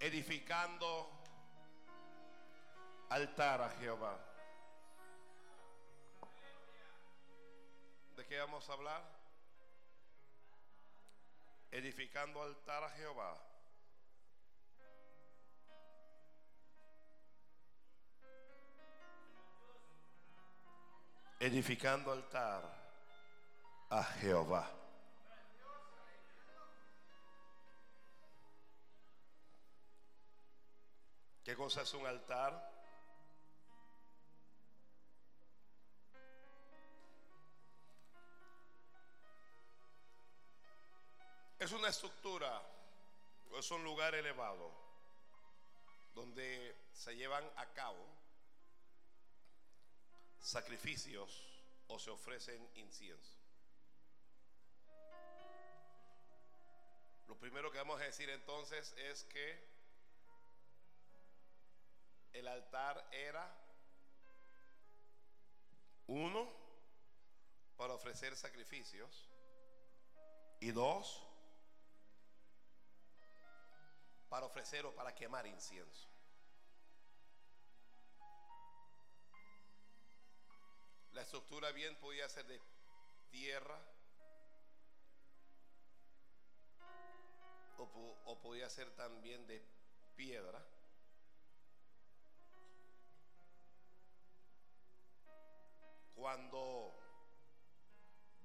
edificando altar a Jehová. ¿De qué vamos a hablar? Edificando altar a Jehová. Edificando altar a Jehová. ¿Qué cosa es un altar? Es una estructura, es un lugar elevado donde se llevan a cabo sacrificios o se ofrecen incienso. Lo primero que vamos a decir entonces es que el altar era uno para ofrecer sacrificios y dos para ofrecer o para quemar incienso. La estructura bien podía ser de tierra o, o podía ser también de piedra. Cuando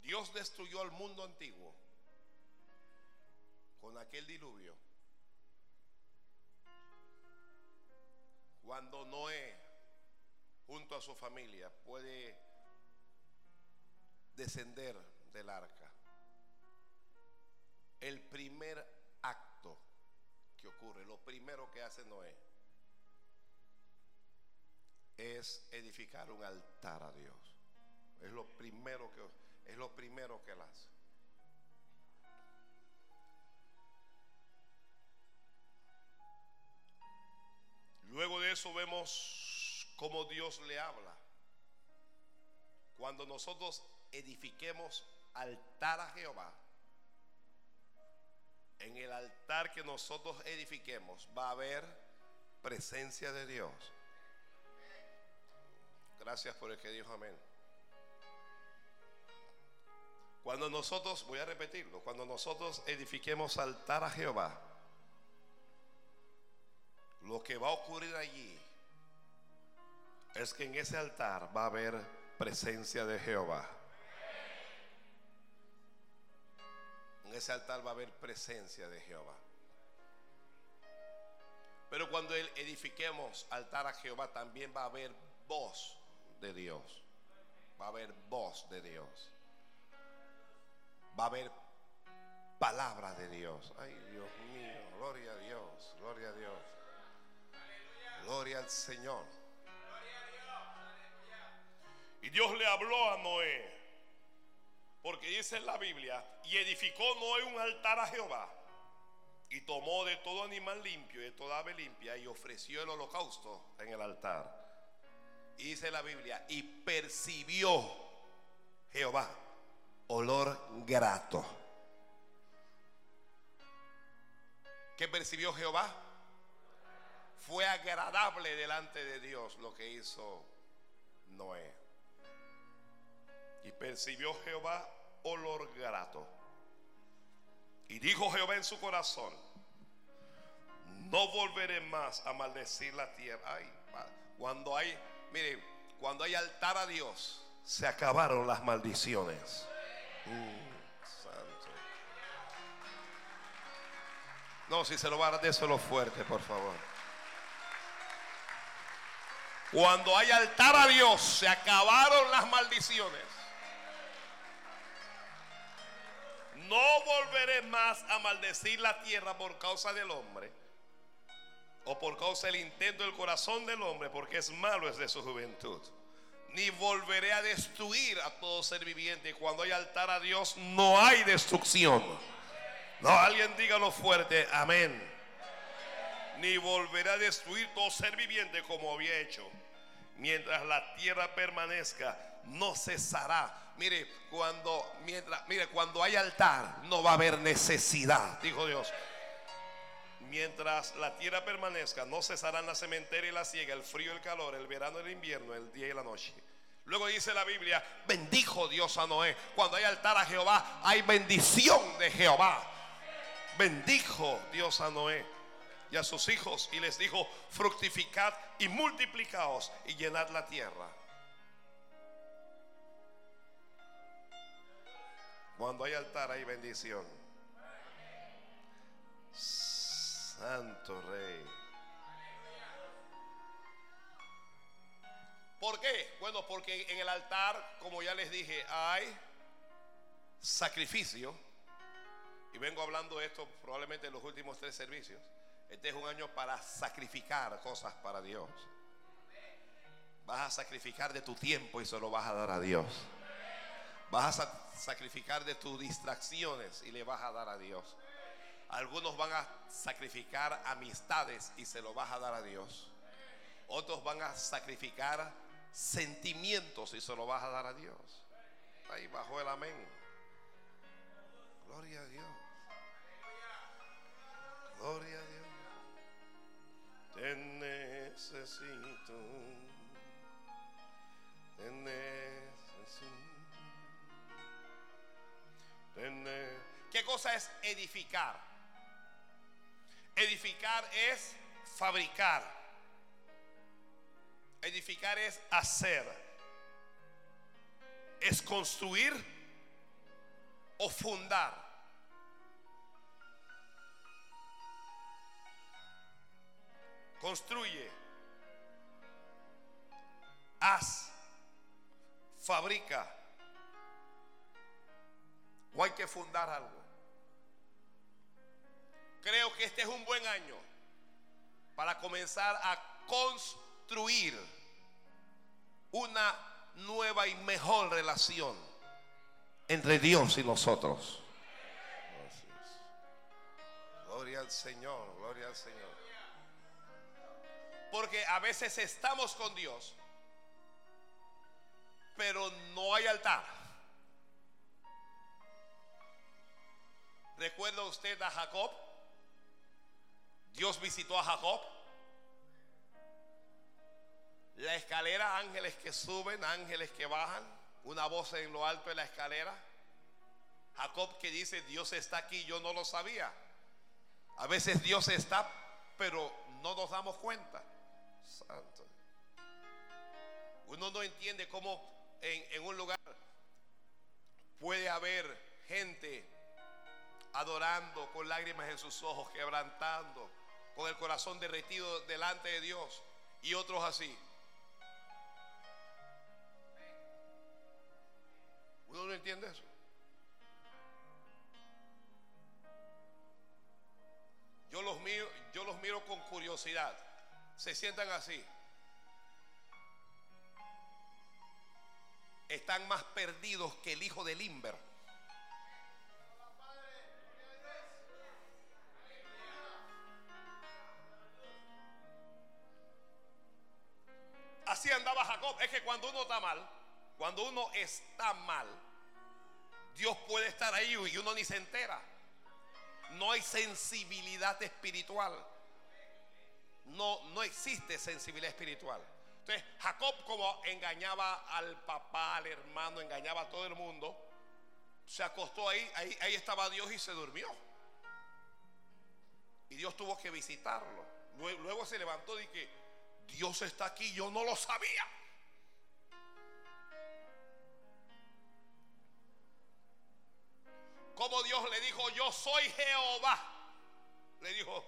Dios destruyó al mundo antiguo con aquel diluvio, Cuando Noé, junto a su familia, puede descender del arca, el primer acto que ocurre, lo primero que hace Noé, es edificar un altar a Dios. Es lo primero que es lo primero que hace. Luego de eso vemos cómo Dios le habla. Cuando nosotros edifiquemos altar a Jehová, en el altar que nosotros edifiquemos va a haber presencia de Dios. Gracias por el que dijo amén. Cuando nosotros, voy a repetirlo, cuando nosotros edifiquemos altar a Jehová, lo que va a ocurrir allí es que en ese altar va a haber presencia de Jehová. En ese altar va a haber presencia de Jehová. Pero cuando edifiquemos altar a Jehová también va a haber voz de Dios. Va a haber voz de Dios. Va a haber palabra de Dios. Ay, Dios mío, gloria a Dios, gloria a Dios. Gloria al Señor. Y Dios le habló a Noé. Porque dice en la Biblia, y edificó Noé un altar a Jehová. Y tomó de todo animal limpio y de toda ave limpia y ofreció el holocausto en el altar. Y dice la Biblia, y percibió Jehová olor grato. ¿Qué percibió Jehová? fue agradable delante de Dios lo que hizo Noé. Y percibió Jehová olor grato. Y dijo Jehová en su corazón, no volveré más a maldecir la tierra. Ay, cuando hay, mire, cuando hay altar a Dios, se acabaron las maldiciones. Mm, no, si se lo va a dar, fuerte, por favor. Cuando hay altar a Dios, se acabaron las maldiciones. No volveré más a maldecir la tierra por causa del hombre o por causa del intento del corazón del hombre, porque es malo es de su juventud. Ni volveré a destruir a todo ser viviente. Cuando hay altar a Dios, no hay destrucción. No, alguien dígalo fuerte, amén. Ni volveré a destruir todo ser viviente como había hecho mientras la tierra permanezca, no cesará. Mire, cuando mientras mire, cuando hay altar no va a haber necesidad, dijo Dios. Mientras la tierra permanezca, no cesarán la cementeria y la siega, el frío, el calor, el verano, el invierno, el día y la noche. Luego dice la Biblia, bendijo Dios a Noé. Cuando hay altar a Jehová, hay bendición de Jehová. Bendijo Dios a Noé y a sus hijos y les dijo, fructificad y multiplicaos y llenad la tierra. Cuando hay altar hay bendición. Santo Rey. ¿Por qué? Bueno, porque en el altar, como ya les dije, hay sacrificio. Y vengo hablando de esto probablemente en los últimos tres servicios. Este es un año para sacrificar cosas para Dios. Vas a sacrificar de tu tiempo y se lo vas a dar a Dios. Vas a sacrificar de tus distracciones y le vas a dar a Dios. Algunos van a sacrificar amistades y se lo vas a dar a Dios. Otros van a sacrificar sentimientos y se lo vas a dar a Dios. Ahí bajo el amén. Gloria a Dios. Gloria a Dios. Te necesito. Te necesito. ¿Qué cosa es edificar? Edificar es fabricar. Edificar es hacer. Es construir o fundar. Construye. Haz. Fabrica. O hay que fundar algo. Creo que este es un buen año para comenzar a construir una nueva y mejor relación entre Dios y nosotros. Gloria al Señor, gloria al Señor. Porque a veces estamos con Dios, pero no hay altar. ¿Recuerda usted a Jacob? Dios visitó a Jacob. La escalera, ángeles que suben, ángeles que bajan, una voz en lo alto de la escalera. Jacob que dice, Dios está aquí, yo no lo sabía. A veces Dios está, pero no nos damos cuenta. Santo. Uno no entiende cómo en, en un lugar puede haber gente adorando con lágrimas en sus ojos, quebrantando, con el corazón derretido delante de Dios y otros así. ¿Uno no entiende eso? Yo los miro, yo los miro con curiosidad. Se sientan así. Están más perdidos que el hijo de Limber. Así andaba Jacob. Es que cuando uno está mal, cuando uno está mal, Dios puede estar ahí y uno ni se entera. No hay sensibilidad espiritual. No, no existe sensibilidad espiritual. Entonces, Jacob como engañaba al papá, al hermano, engañaba a todo el mundo, se acostó ahí, ahí, ahí estaba Dios y se durmió. Y Dios tuvo que visitarlo. Luego, se levantó y que Dios está aquí, yo no lo sabía. Como Dios le dijo, yo soy Jehová. Le dijo,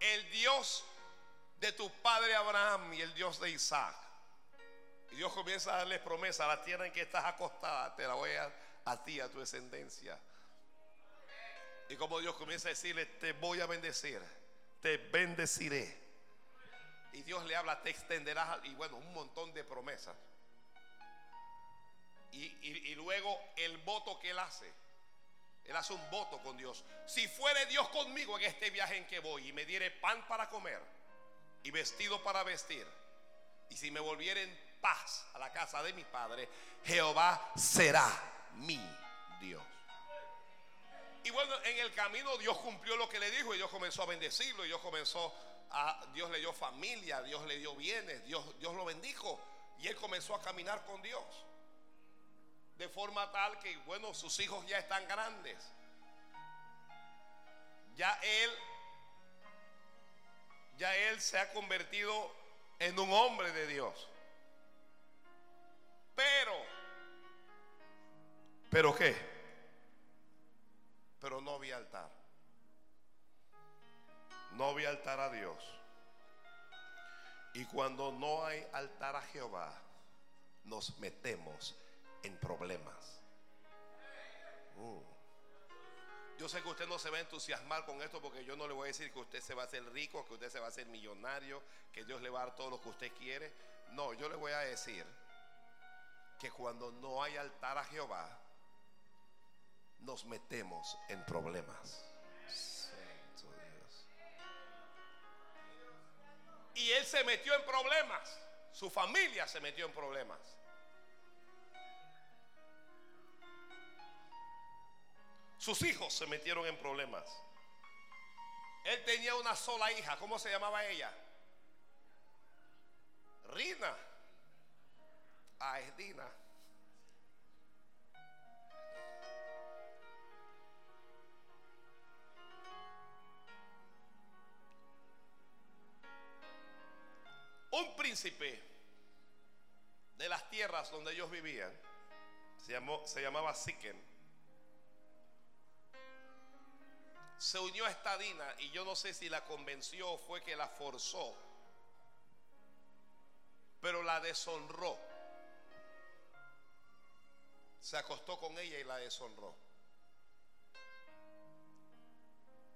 el Dios de tu padre Abraham y el Dios de Isaac. Y Dios comienza a darles promesa, la tierra en que estás acostada, te la voy a a ti, a tu descendencia. Y como Dios comienza a decirle, te voy a bendecir, te bendeciré. Y Dios le habla, te extenderás, y bueno, un montón de promesas. Y, y- y luego el voto que él hace. Él hace un voto con Dios. Si fuere Dios conmigo en este viaje en que voy y me diere pan para comer y vestido para vestir, y si me volviera en paz a la casa de mi padre, Jehová será mi Dios. Y bueno, en el camino Dios cumplió lo que le dijo y Dios comenzó a bendecirlo y Dios comenzó a, Dios le dio familia, Dios le dio bienes, Dios, Dios lo bendijo y él comenzó a caminar con Dios. De forma tal que, bueno, sus hijos ya están grandes. Ya él, ya él se ha convertido en un hombre de Dios. Pero, ¿pero qué? Pero no había altar. No había altar a Dios. Y cuando no hay altar a Jehová, nos metemos en problemas. Uh. Yo sé que usted no se va a entusiasmar con esto porque yo no le voy a decir que usted se va a hacer rico, que usted se va a hacer millonario, que Dios le va a dar todo lo que usted quiere. No, yo le voy a decir que cuando no hay altar a Jehová, nos metemos en problemas. Y él se metió en problemas. Su familia se metió en problemas. Sus hijos se metieron en problemas. Él tenía una sola hija. ¿Cómo se llamaba ella? Rina. Ah, es Dina. Un príncipe de las tierras donde ellos vivían se, llamó, se llamaba Siquem. Se unió a esta Dina y yo no sé si la convenció o fue que la forzó, pero la deshonró. Se acostó con ella y la deshonró.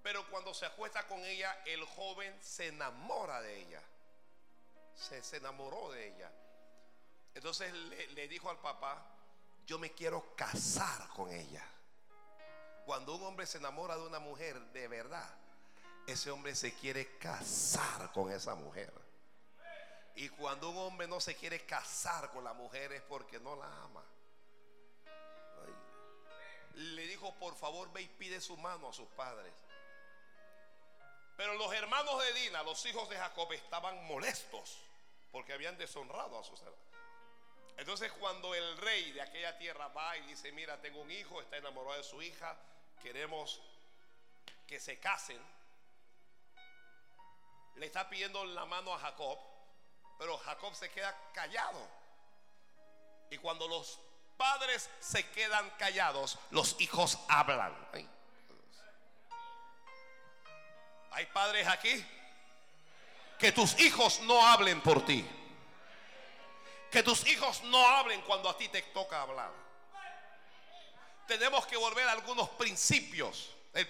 Pero cuando se acuesta con ella, el joven se enamora de ella se, enamoró de ella. Entonces le, dijo al papá, yo me quiero casar con ella. Cuando un hombre se enamora de una mujer de verdad, ese hombre se quiere casar con esa mujer. Y cuando un hombre no se quiere casar con la mujer es porque no la ama. Le dijo, por favor, ve y pide su mano a sus padres. Pero los hermanos de Dina, los hijos de Jacob, estaban molestos porque habían deshonrado a sus hermanos. Entonces cuando el rey de aquella tierra va y dice, mira, tengo un hijo, está enamorado de su hija, queremos que se casen, le está pidiendo la mano a Jacob, pero Jacob se queda callado. Y cuando los padres se quedan callados, los hijos hablan. ¿Hay padres aquí? Que tus hijos no hablen por ti. Que tus hijos no hablen cuando a ti te toca hablar. Tenemos que volver a algunos principios. El,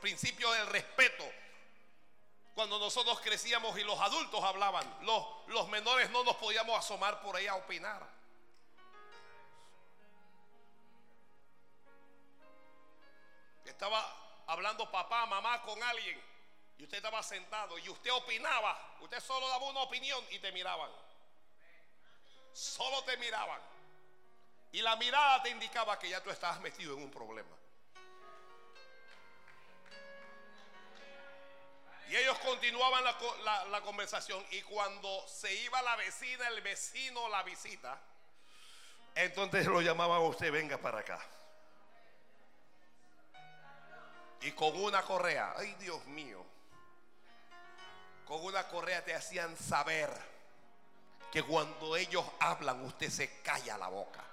principio del respeto. Cuando nosotros crecíamos y los adultos hablaban, los, los menores no nos podíamos asomar por ahí a opinar. Estaba hablando papá, mamá con alguien y usted estaba sentado y usted opinaba, usted solo daba una opinión y te miraban. Solo te miraban. Y la mirada te indicaba que ya tú estabas metido en un problema. Y ellos continuaban la, la, conversación. Y cuando se iba la vecina, el vecino la visita, entonces lo llamaban a usted, venga para acá. Y con una correa, ay Dios mío, con una correa te hacían saber que cuando ellos hablan usted se calla la boca.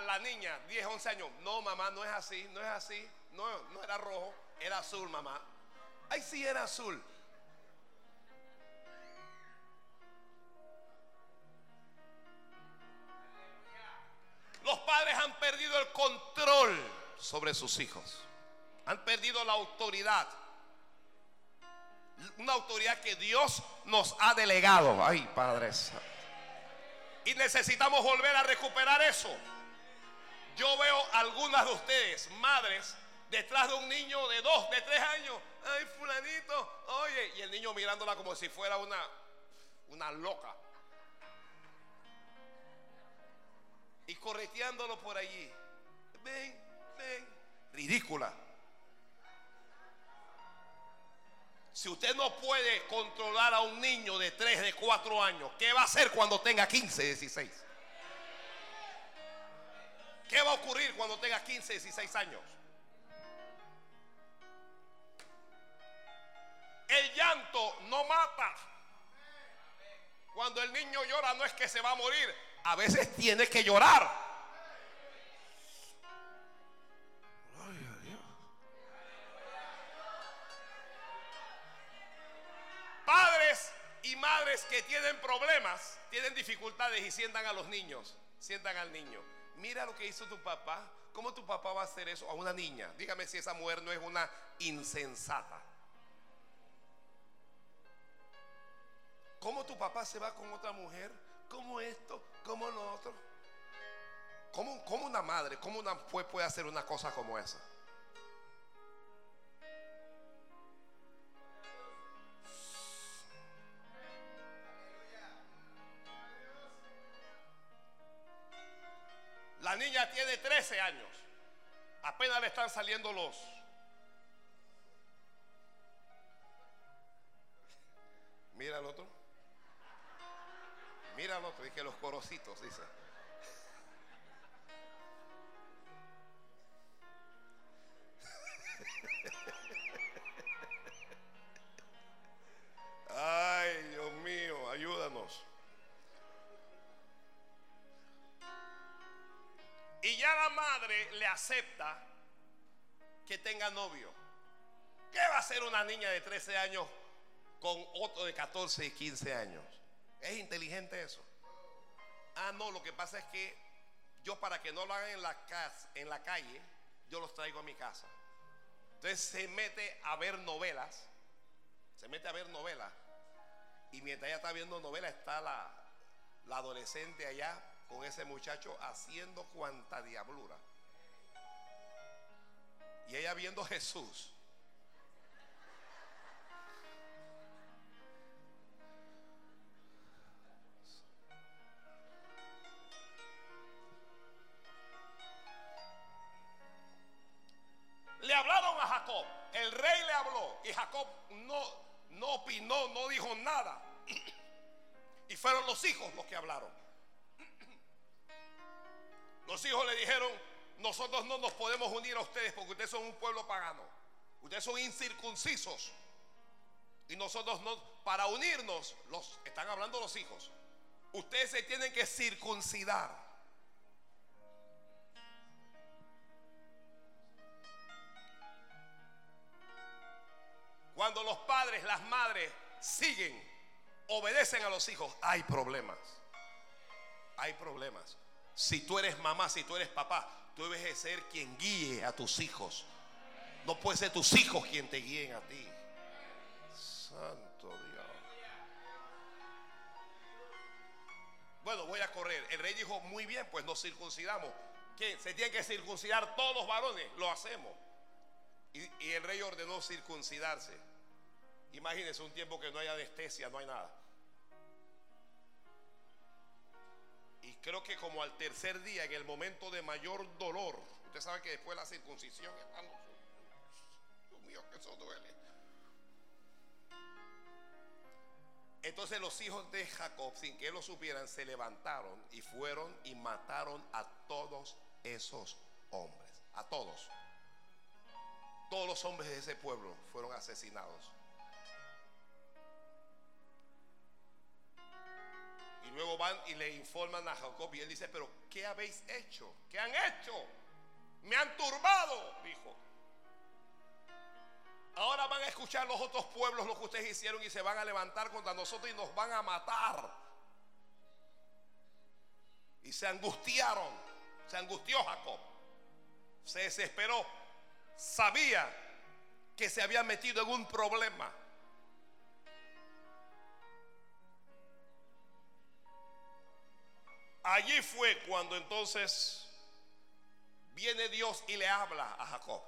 La, niña, 10, 11 años. No, mamá, no es así, no es así. No, no era rojo, era azul, mamá. Ay, sí era azul. Los padres han perdido el control sobre sus hijos. Han perdido la autoridad. Una autoridad que Dios nos ha delegado. Ay, padres. Y necesitamos volver a recuperar eso. Yo veo algunas de ustedes, madres, detrás de un niño de dos, de tres años. Ay, fulanito, oye, y el niño mirándola como si fuera una, una loca. Y correteándolo por allí. Ven, ven. Ridícula. Si usted no puede controlar a un niño de 3, de 4 años, ¿qué va a hacer cuando tenga 15, 16? ¿Qué va a ocurrir cuando tenga 15, 16 años? El llanto no mata. Cuando el niño llora no es que se va a morir, a veces tiene que llorar. Padres y madres que tienen problemas, tienen dificultades y sientan a los niños, sientan al niño. Mira lo que hizo tu papá. ¿Cómo tu papá va a hacer eso a una niña? Dígame si esa mujer no es una insensata. ¿Cómo tu papá se va con otra mujer? ¿Cómo esto? ¿Cómo lo otro? ¿Cómo, una madre, cómo una puede hacer una cosa como esa? Tiene 13 años. Apenas le están saliendo los. Mira el otro. Mira el otro. Dije los corocitos, dice. Ay, Dios mío, ayúdanos. Ya madre le acepta que tenga novio. ¿Qué va a hacer una niña de 13 años con otro de 14 y 15 años? ¿Es inteligente eso? Ah, no, lo que pasa es que yo para que no lo hagan en la, casa, en la calle, yo los traigo a mi casa. Entonces se mete a ver novelas, se mete a ver novelas, y mientras ella está viendo novelas está la adolescente allá con ese muchacho haciendo cuanta diablura. Y ella viendo Jesús. Le hablaron a Jacob. El rey le habló. Y Jacob no, no opinó, no dijo nada. Y fueron los hijos los que hablaron. Nosotros no nos podemos unir a ustedes porque ustedes son un pueblo pagano. Ustedes son incircuncisos. Y nosotros no, para unirnos, están hablando los hijos. Ustedes se tienen que circuncidar. Cuando los padres, las madres siguen, obedecen a los hijos, hay problemas. Hay problemas. Si tú eres mamá, si tú eres papá, tú debes ser quien guíe a tus hijos. No puede ser tus hijos quien te guíen a ti. Santo Dios. Bueno, voy a correr. El rey dijo, muy bien, pues nos circuncidamos. Se tienen que circuncidar todos los varones. Lo hacemos. Y, y el rey ordenó circuncidarse. Imagínense un tiempo que no hay anestesia, no hay nada. Creo que como al tercer día, en el momento de mayor dolor, usted sabe que después de la circuncisión, hermano, Dios mío, que eso duele. Entonces los hijos de Jacob, sin que lo supieran, se levantaron y fueron y mataron a todos esos hombres. A todos. Todos los hombres de ese pueblo fueron asesinados. Luego van y le informan a Jacob y él dice, pero ¿qué habéis hecho? ¿Qué han hecho? Me han turbado, dijo. Ahora van a escuchar los otros pueblos lo que ustedes hicieron y se van a levantar contra nosotros y nos van a matar. Y se angustiaron, se angustió Jacob, se desesperó, sabía que se había metido en un problema. Allí fue cuando entonces viene Dios y le habla a Jacob.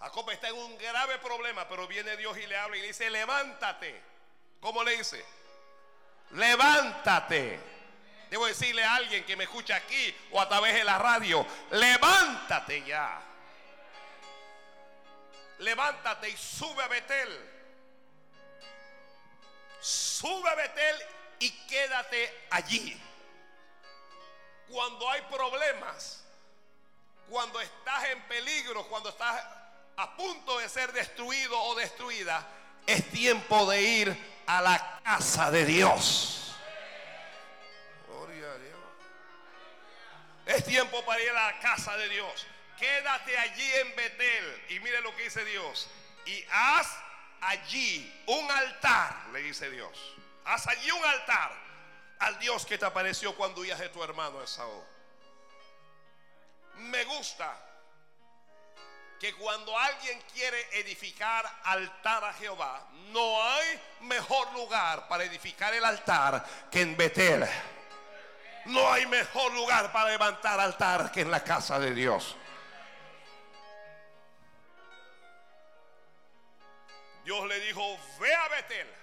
Jacob está en un grave problema, pero viene Dios y le habla y le dice, levántate. ¿Cómo le dice? Levántate. Debo decirle a alguien que me escucha aquí o a través de la radio, levántate ya. Levántate y sube a Betel. Sube a Betel y quédate allí. Cuando hay problemas, cuando estás en peligro, cuando estás a punto de ser destruido o destruida, es tiempo de ir a la casa de Dios. Gloria a Dios. Es tiempo para ir a la casa de Dios. Quédate allí en Betel. Y mire lo que dice Dios. Y haz allí un altar, le dice Dios. Haz allí un altar al Dios que te apareció cuando huías de tu hermano Esaú. Me gusta que cuando alguien quiere edificar altar a Jehová, no hay mejor lugar para edificar el altar que en Betel. No hay mejor lugar para levantar altar que en la casa de Dios. Dios le dijo, ve a Betel.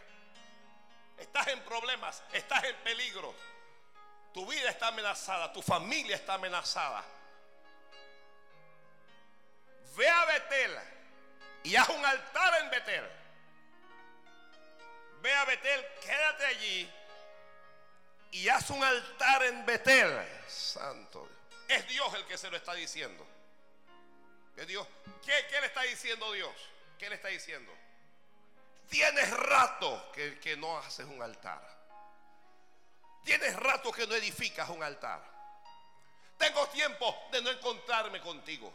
Estás en problemas, estás en peligro. Tu vida está amenazada, tu familia está amenazada ve a Betel y haz un altar en Betel. Ve a Betel, quédate allí y haz un altar en Betel. Santo Es Dios el que se lo está diciendo. Es Dios. ¿Qué, ¿Qué, le está diciendo Dios? ¿Qué le está diciendo? Tienes rato que, que no haces un altar. Tienes rato que no edificas un altar. Tengo tiempo de no encontrarme contigo.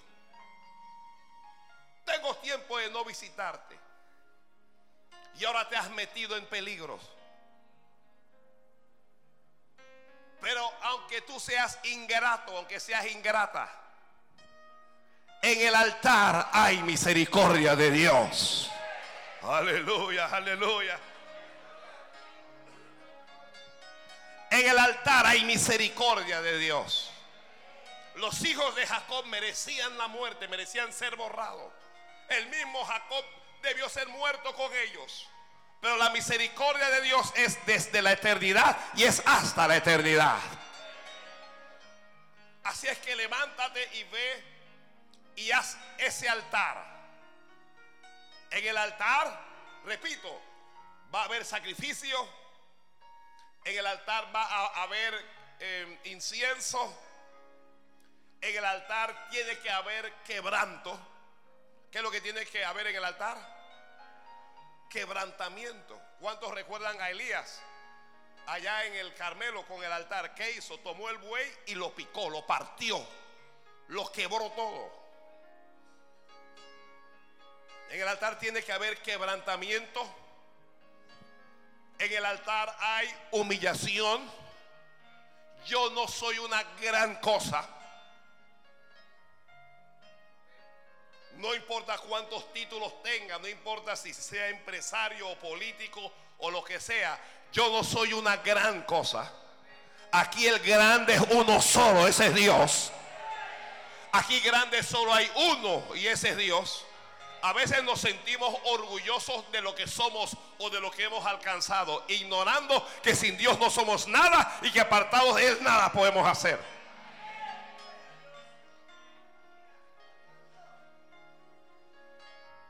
Tengo tiempo de no visitarte. Y ahora te has metido en peligros. Pero aunque tú seas ingrato, aunque seas ingrata, en el altar hay misericordia de Dios. Aleluya, aleluya. En el altar hay misericordia de Dios. Los hijos de Jacob merecían la muerte, merecían ser borrados. El mismo Jacob debió ser muerto con ellos. Pero la misericordia de Dios es desde la eternidad y es hasta la eternidad. Así es que levántate y ve y haz ese altar. En el altar, repito, va a haber sacrificio. En el altar va a haber eh, incienso. En el altar tiene que haber quebranto. ¿Qué es lo que tiene que haber en el altar? Quebrantamiento. ¿Cuántos recuerdan a Elías? Allá en el Carmelo con el altar. ¿Qué hizo? Tomó el buey y lo picó, lo partió. Lo quebró todo. En el altar tiene que haber quebrantamiento. En el altar hay humillación. Yo no soy una gran cosa. No importa cuántos títulos tenga, no importa si sea empresario o político o lo que sea. Yo no soy una gran cosa. Aquí el grande es uno solo, ese es Dios. Aquí grande solo hay uno y ese es Dios. A veces nos sentimos orgullosos de lo que somos o de lo que hemos alcanzado, ignorando que sin Dios no somos nada y que apartados de Él nada podemos hacer.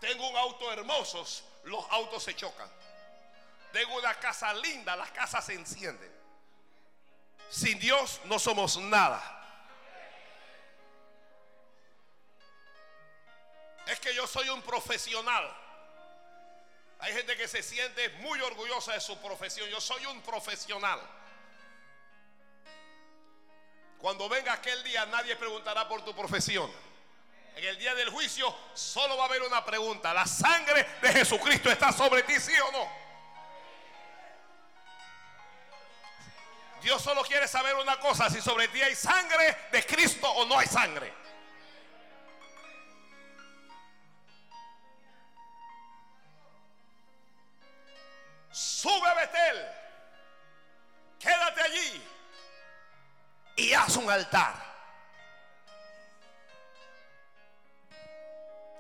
Tengo un auto hermoso, los autos se chocan. Tengo una casa linda, las casas se encienden. Sin Dios no somos nada. Es que yo soy un profesional. Hay gente que se siente muy orgullosa de su profesión. Yo soy un profesional. Cuando venga aquel día nadie preguntará por tu profesión. En el día del juicio solo va a haber una pregunta. ¿La sangre de Jesucristo está sobre ti, sí o no? Dios solo quiere saber una cosa, si sobre ti hay sangre de Cristo o no hay sangre. Sube a Betel, quédate allí y haz un altar.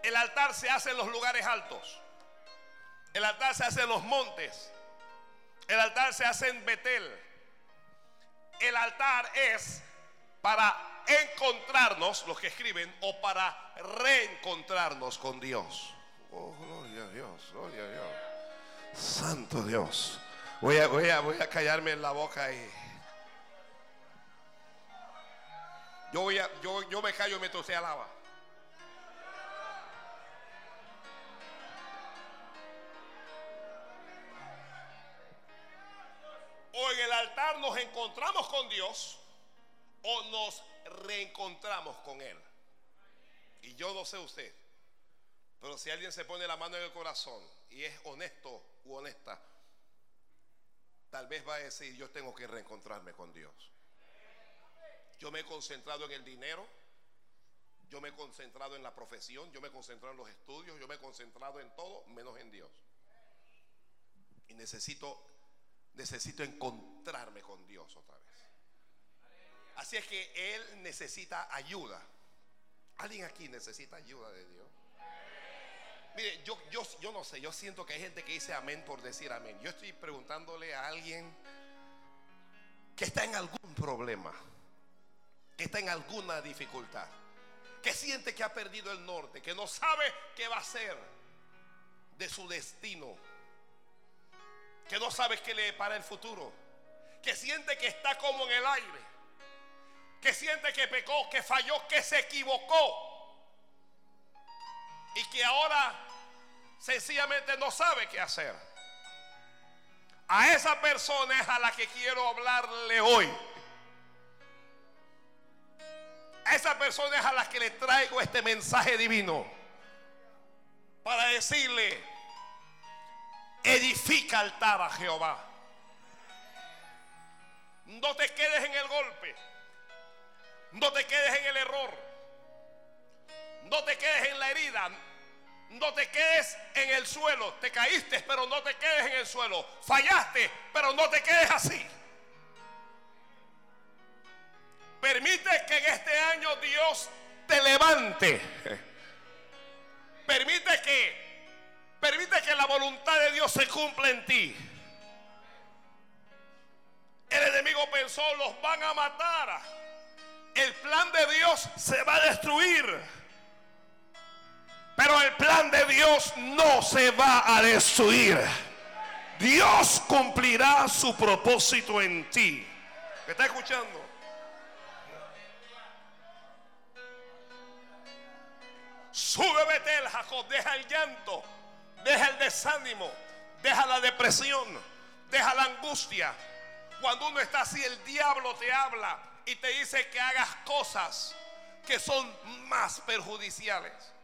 El altar se hace en los lugares altos. El altar se hace en los montes. El altar se hace en Betel. El altar es para encontrarnos, los que escriben, o para reencontrarnos con Dios. Oh, gloria a Dios, gloria a Dios. Santo Dios. Voy a, voy a, voy a callarme en la boca ahí. Yo, voy a, yo, yo me callo mientras usted alaba. O en el altar nos encontramos con Dios o nos reencontramos con Él. Y yo no sé usted, pero si alguien se pone la mano en el corazón y es honesto honesta, tal vez va a decir, yo tengo que reencontrarme con Dios. Yo me he concentrado en el dinero, yo me he concentrado en la profesión, yo me he concentrado en los estudios, yo me he concentrado en todo menos en Dios. Y necesito necesito encontrarme con Dios otra vez. Así es que Él necesita ayuda. ¿Alguien aquí necesita ayuda de Dios? Mire, yo, yo, yo no sé, yo siento que hay gente que dice amén por decir amén. Yo estoy preguntándole a alguien que está en algún problema, que está en alguna dificultad, que siente que ha perdido el norte, que no sabe qué va a hacer de su destino que no sabes qué le para el futuro, que siente que está como en el aire, que siente que pecó, que falló, que se equivocó y que ahora sencillamente no sabe qué hacer. A esa persona es a la que quiero hablarle hoy. A esa persona es a la que le traigo este mensaje divino para decirle, edifica altar a Jehová. No te quedes en el golpe. No te quedes en el error. No te quedes en la herida. No te quedes en el suelo. Te caíste, pero no te quedes en el suelo. Fallaste, pero no te quedes así. Permite que en este año Dios te levante. Permite que Permite que la voluntad de Dios se cumpla en ti. El enemigo pensó, los van a matar. El plan de Dios se va a destruir. Pero el plan de Dios no se va a destruir. Dios cumplirá su propósito en ti. ¿Me está escuchando? Sube Betel, Jacob, deja el llanto. Deja el desánimo, deja la depresión, deja la angustia. Cuando uno está así, el diablo te habla y te dice que hagas cosas que son más perjudiciales.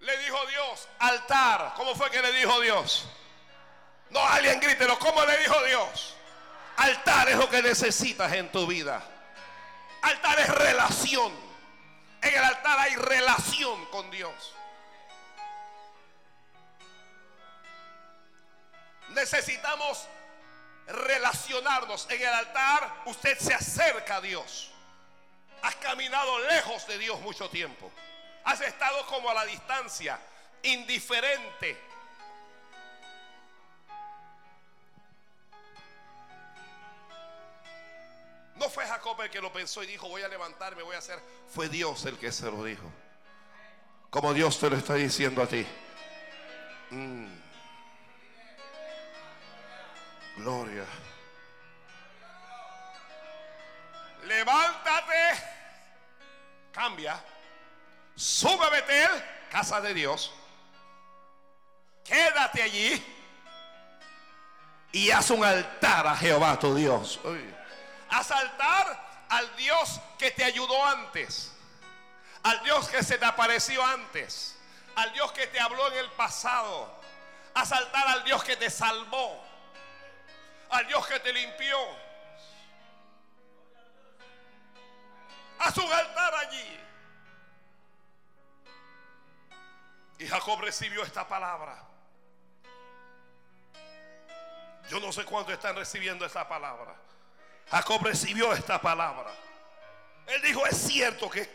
Le dijo Dios, altar. ¿Cómo fue que le dijo Dios? No, alguien grítelo. ¿Cómo le dijo Dios? Altar es lo que necesitas en tu vida. Altar es relación. En el altar hay relación con Dios. Necesitamos relacionarnos. En el altar usted se acerca a Dios. Has caminado lejos de Dios mucho tiempo. Has estado como a la distancia, indiferente. No fue Jacob el que lo pensó y dijo, voy a levantarme, voy a hacer. Fue Dios el que se lo dijo. Como Dios te lo está diciendo a ti. Mm. Gloria. Levántate. Cambia. Sube a Betel, casa de Dios. Quédate allí. Y haz un altar a Jehová tu Dios asaltar al Dios que te ayudó antes, al Dios que se te apareció antes, al Dios que te habló en el pasado, asaltar al Dios que te salvó, al Dios que te limpió. Haz un altar allí. Y Jacob recibió esta palabra. Yo no sé cuánto están recibiendo esta palabra. Jacob recibió esta palabra. Él dijo, es cierto que,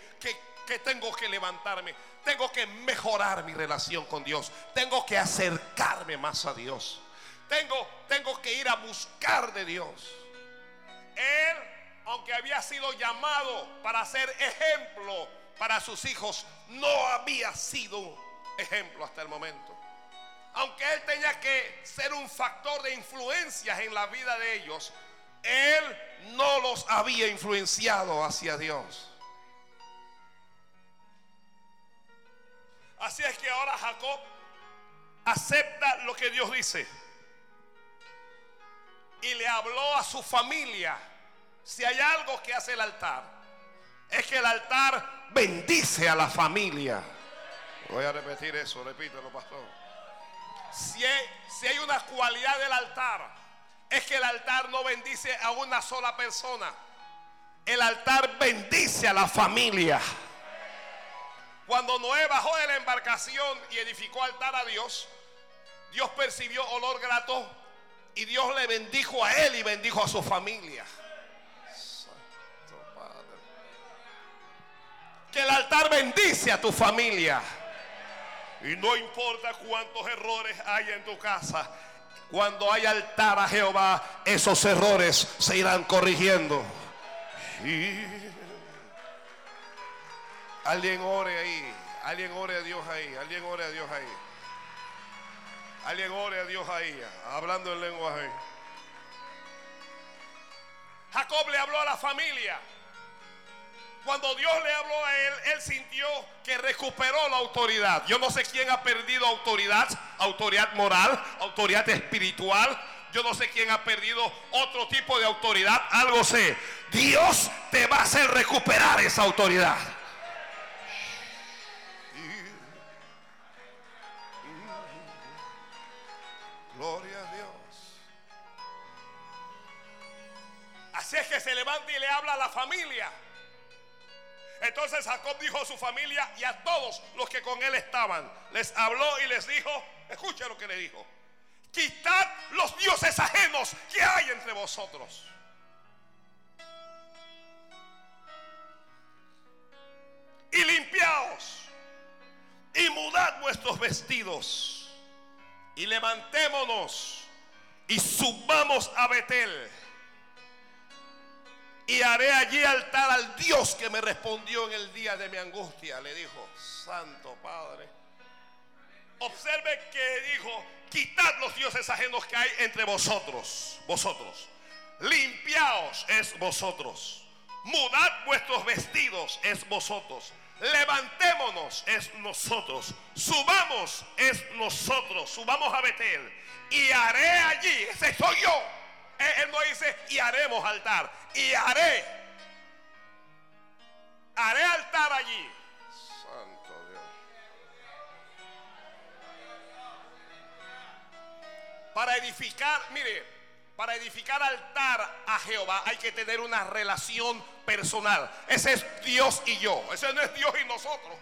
que tengo que levantarme. Tengo que mejorar mi relación con Dios. Tengo que acercarme más a Dios. Tengo, tengo que ir a buscar de Dios. Él, aunque había sido llamado para ser ejemplo para sus hijos, no había sido ejemplo hasta el momento. Aunque él tenía que ser un factor de influencias en la vida de ellos, él no los había influenciado hacia Dios. Así es que ahora Jacob acepta lo que Dios dice. Y le habló a su familia. Si hay algo que hace el altar, es que el altar bendice a la familia. Voy a repetir eso, repítelo, pastor. Si hay, si hay una cualidad del altar, es que el altar no bendice a una sola persona. El altar bendice a la familia. Cuando Noé bajó de la embarcación y edificó altar a Dios, Dios percibió olor grato y Dios le bendijo a él y bendijo a su familia. Que el altar bendice a tu familia. Y no importa cuántos errores haya en tu casa, cuando hay altar a Jehová, esos errores se irán corrigiendo. Y Alguien ore ahí. Alguien ore a Dios ahí. Alguien ore a Dios ahí. Alguien ore a Dios ahí. Hablando en lenguaje. Jacob le habló a la familia. Cuando Dios le habló a él, él sintió que recuperó la autoridad. Yo no sé quién ha perdido autoridad, autoridad moral, autoridad espiritual. Yo no sé quién ha perdido otro tipo de autoridad. Algo sé. Dios te va a hacer recuperar esa autoridad. Gloria a Dios. Así es que se levanta y le habla a la familia. Entonces Jacob dijo a su familia y a todos los que con él estaban, les habló y les dijo, escucha lo que le dijo, quitad los dioses ajenos que hay entre vosotros. Y limpiaos y mudad vuestros vestidos y levantémonos y subamos a Betel. Y haré allí altar al Dios que me respondió en el día de mi angustia. Le dijo, Santo Padre. Observe que dijo, quitad los dioses ajenos que hay entre vosotros. Vosotros. Limpiaos es vosotros. Mudad vuestros vestidos es vosotros levantémonos es nosotros, subamos es nosotros, subamos a Betel y haré allí, ese soy yo. Él, no dice y haremos altar, y haré, haré altar allí. Santo Dios. Para edificar, mire, para edificar altar a Jehová hay que tener una relación personal. Ese es Dios y yo. Ese no es Dios y nosotros.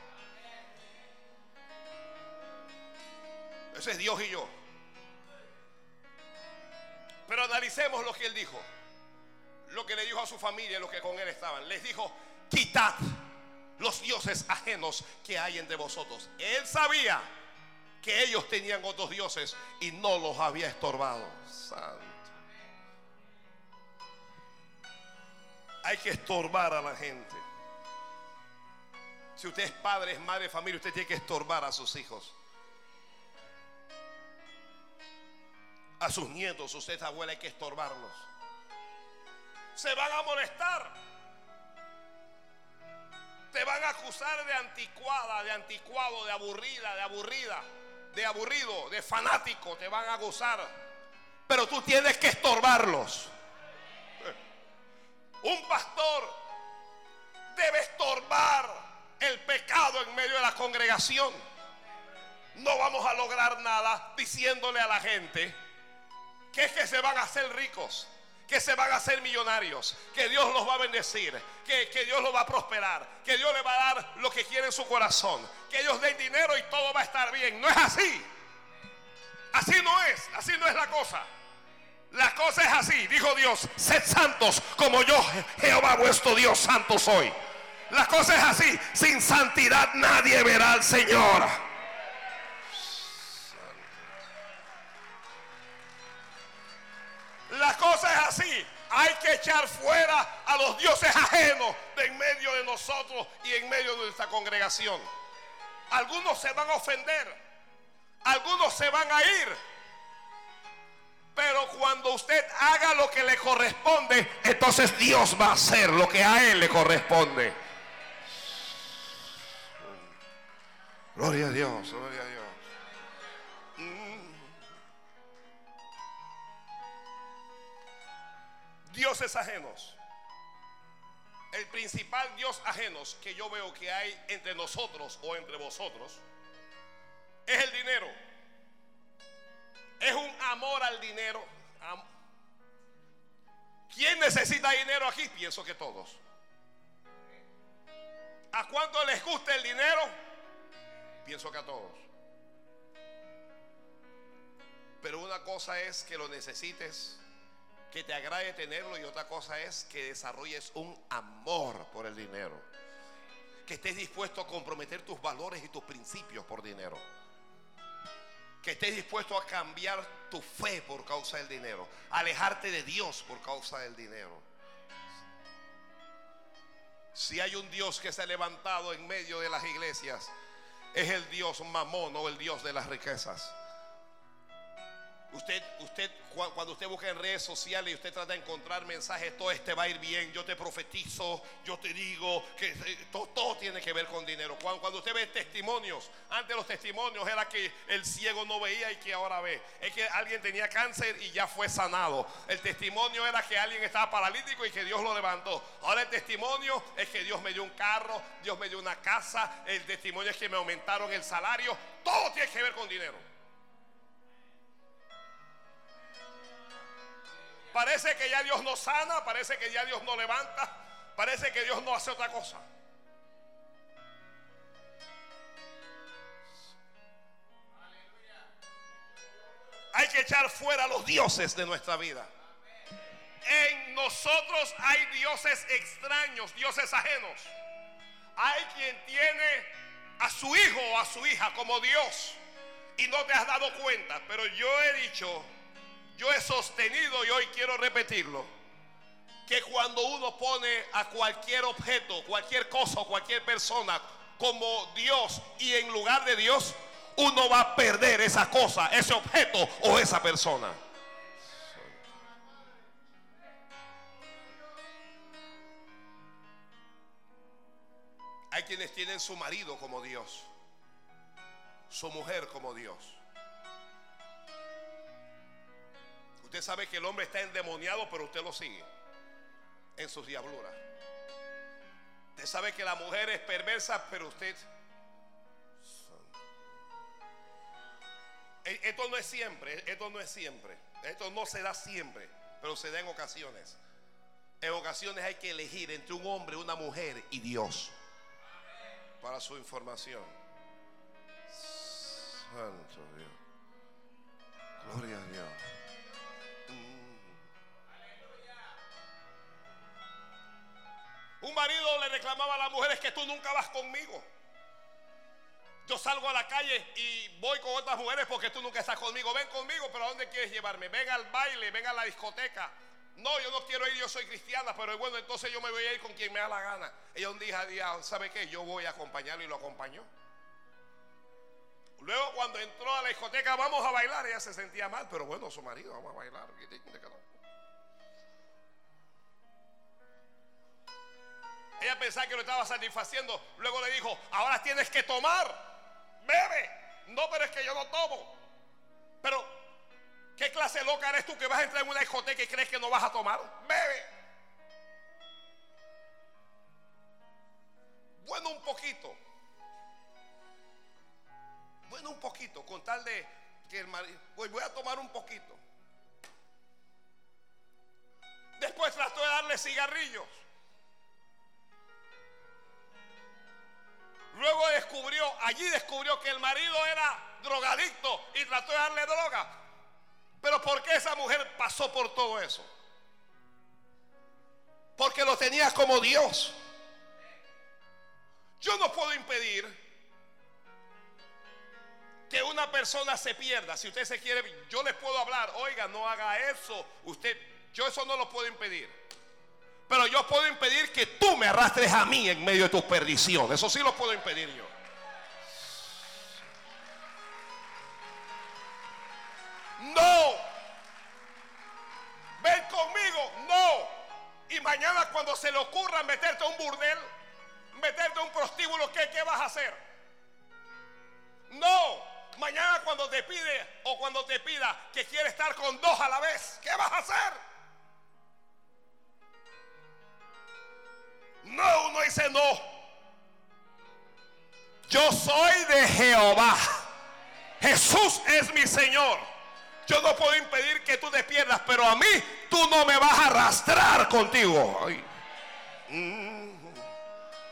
Ese es Dios y yo. Pero analicemos lo que él dijo. Lo que le dijo a su familia, los que con él estaban. Les dijo, quitad los dioses ajenos que hay entre vosotros. Él sabía que ellos tenían otros dioses y no los había estorbado. Hay que estorbar a la gente. Si usted es padre, es madre familia, usted tiene que estorbar a sus hijos. A sus nietos, usted es abuela, hay que estorbarlos. Se van a molestar. Te van a acusar de anticuada, de anticuado, de aburrida, de aburrida, de aburrido, de fanático. Te van a acusar. Pero tú tienes que estorbarlos. Un pastor debe estorbar el pecado en medio de la congregación. No vamos a lograr nada diciéndole a la gente que es que se van a hacer ricos, que se van a hacer millonarios, que Dios los va a bendecir, que, que Dios los va a prosperar, que Dios le va a dar lo que quiere en su corazón, que ellos den dinero y todo va a estar bien. No es así. Así no es, así no es la cosa. La cosa es así, dijo Dios, sed santos como yo, Jehová vuestro Dios santo soy. La cosa es así. Sin santidad nadie verá al Señor. La cosa es así. Hay que echar fuera a los dioses ajenos de en medio de nosotros y en medio de nuestra congregación. Algunos se van a ofender. Algunos se van a ir. Pero cuando usted haga lo que le corresponde, entonces Dios va a hacer lo que a Él le corresponde. Gloria a Dios, gloria a Dios. Dioses ajenos. El principal Dios ajenos que yo veo que hay entre nosotros o entre vosotros es el dinero. Es un amor al dinero. ¿Quién necesita dinero aquí? Pienso que todos. ¿A cuánto les gusta el dinero? Pienso que a todos. Pero una cosa es que lo necesites, que te agrade tenerlo y otra cosa es que desarrolles un amor por el dinero. Que estés dispuesto a comprometer tus valores y tus principios por dinero que estés dispuesto a cambiar tu fe por causa del dinero, alejarte de Dios por causa del dinero. Si hay un Dios que se ha levantado en medio de las iglesias, es el Dios mamón o el Dios de las riquezas. Usted, usted, cuando usted busca en redes sociales y usted trata de encontrar mensajes, todo este va a ir bien, yo te profetizo, yo te digo que eh, todo, tiene que ver con dinero. Cuando, cuando, usted ve testimonios, antes los testimonios era que el ciego no veía y que ahora ve. Es que alguien tenía cáncer y ya fue sanado. El testimonio era que alguien estaba paralítico y que Dios lo levantó. Ahora el testimonio es que Dios me dio un carro, Dios me dio una casa, el testimonio es que me aumentaron el salario. Todo tiene que ver con dinero. Parece que ya Dios no sana, parece que ya Dios no levanta, parece que Dios no hace otra cosa. Hay que echar fuera los dioses de nuestra vida. En nosotros hay dioses extraños, dioses ajenos. Hay quien tiene a su hijo o a su hija como Dios y no te has dado cuenta, pero yo he dicho yo he sostenido y hoy quiero repetirlo, que cuando uno pone a cualquier objeto, cualquier cosa cualquier persona como Dios y en lugar de Dios, uno va a perder esa cosa, ese objeto o esa persona. Hay quienes tienen su marido como Dios, su mujer como Dios. Usted sabe que el hombre está endemoniado, pero usted lo sigue en sus diabluras. Usted sabe que la mujer es perversa, pero usted... E, esto no es siempre, esto no es siempre, esto no se da siempre, pero se da en ocasiones. En ocasiones hay que elegir entre un hombre, una mujer y Dios. Para su información. Santo Dios. Gloria a Dios. Un marido le reclamaba a las mujeres que tú nunca vas conmigo. Yo salgo a la calle y voy con otras mujeres porque tú nunca estás conmigo. Ven conmigo, pero ¿a dónde quieres llevarme? Ven al baile, ven a la discoteca. No, yo no quiero ir, yo soy cristiana, pero bueno, entonces yo me voy a ir con quien me da la gana. Ella un día dijo, ¿sabe qué? Yo voy a acompañarlo y lo acompañó. Luego cuando entró a la discoteca, vamos a bailar, ella se sentía mal, pero bueno, su marido, vamos a bailar. Ella pensaba que lo estaba satisfaciendo. Luego le dijo, ahora tienes que tomar. Bebe. No, pero es que yo no tomo. Pero, ¿qué clase loca eres tú que vas a entrar en una discoteca y crees que no vas a tomar? Bebe. Bueno, un poquito. Bueno, un poquito. Con tal de que el marido... Voy a tomar un poquito. Después trató de darle cigarrillos. Luego descubrió, allí descubrió que el marido era drogadicto y trató de darle droga. Pero ¿por qué esa mujer pasó por todo eso? Porque lo tenía como Dios. Yo no puedo impedir que una persona se pierda. Si usted se quiere, yo le puedo hablar, oiga, no haga eso. Usted, yo eso no lo puedo impedir. Pero yo puedo impedir que tú me arrastres a mí en medio de tu perdición. Eso sí lo puedo impedir yo. No. Ven conmigo. No. Y mañana cuando se le ocurra meterte a un burdel, meterte a un prostíbulo, ¿qué, qué vas a hacer? No. Mañana cuando te pide o cuando te pida que quiere estar con dos a la vez, ¿qué vas a hacer? No, uno dice no. Yo soy de Jehová. Jesús es mi Señor. Yo no puedo impedir que tú te pierdas, pero a mí tú no me vas a arrastrar contigo. Mm.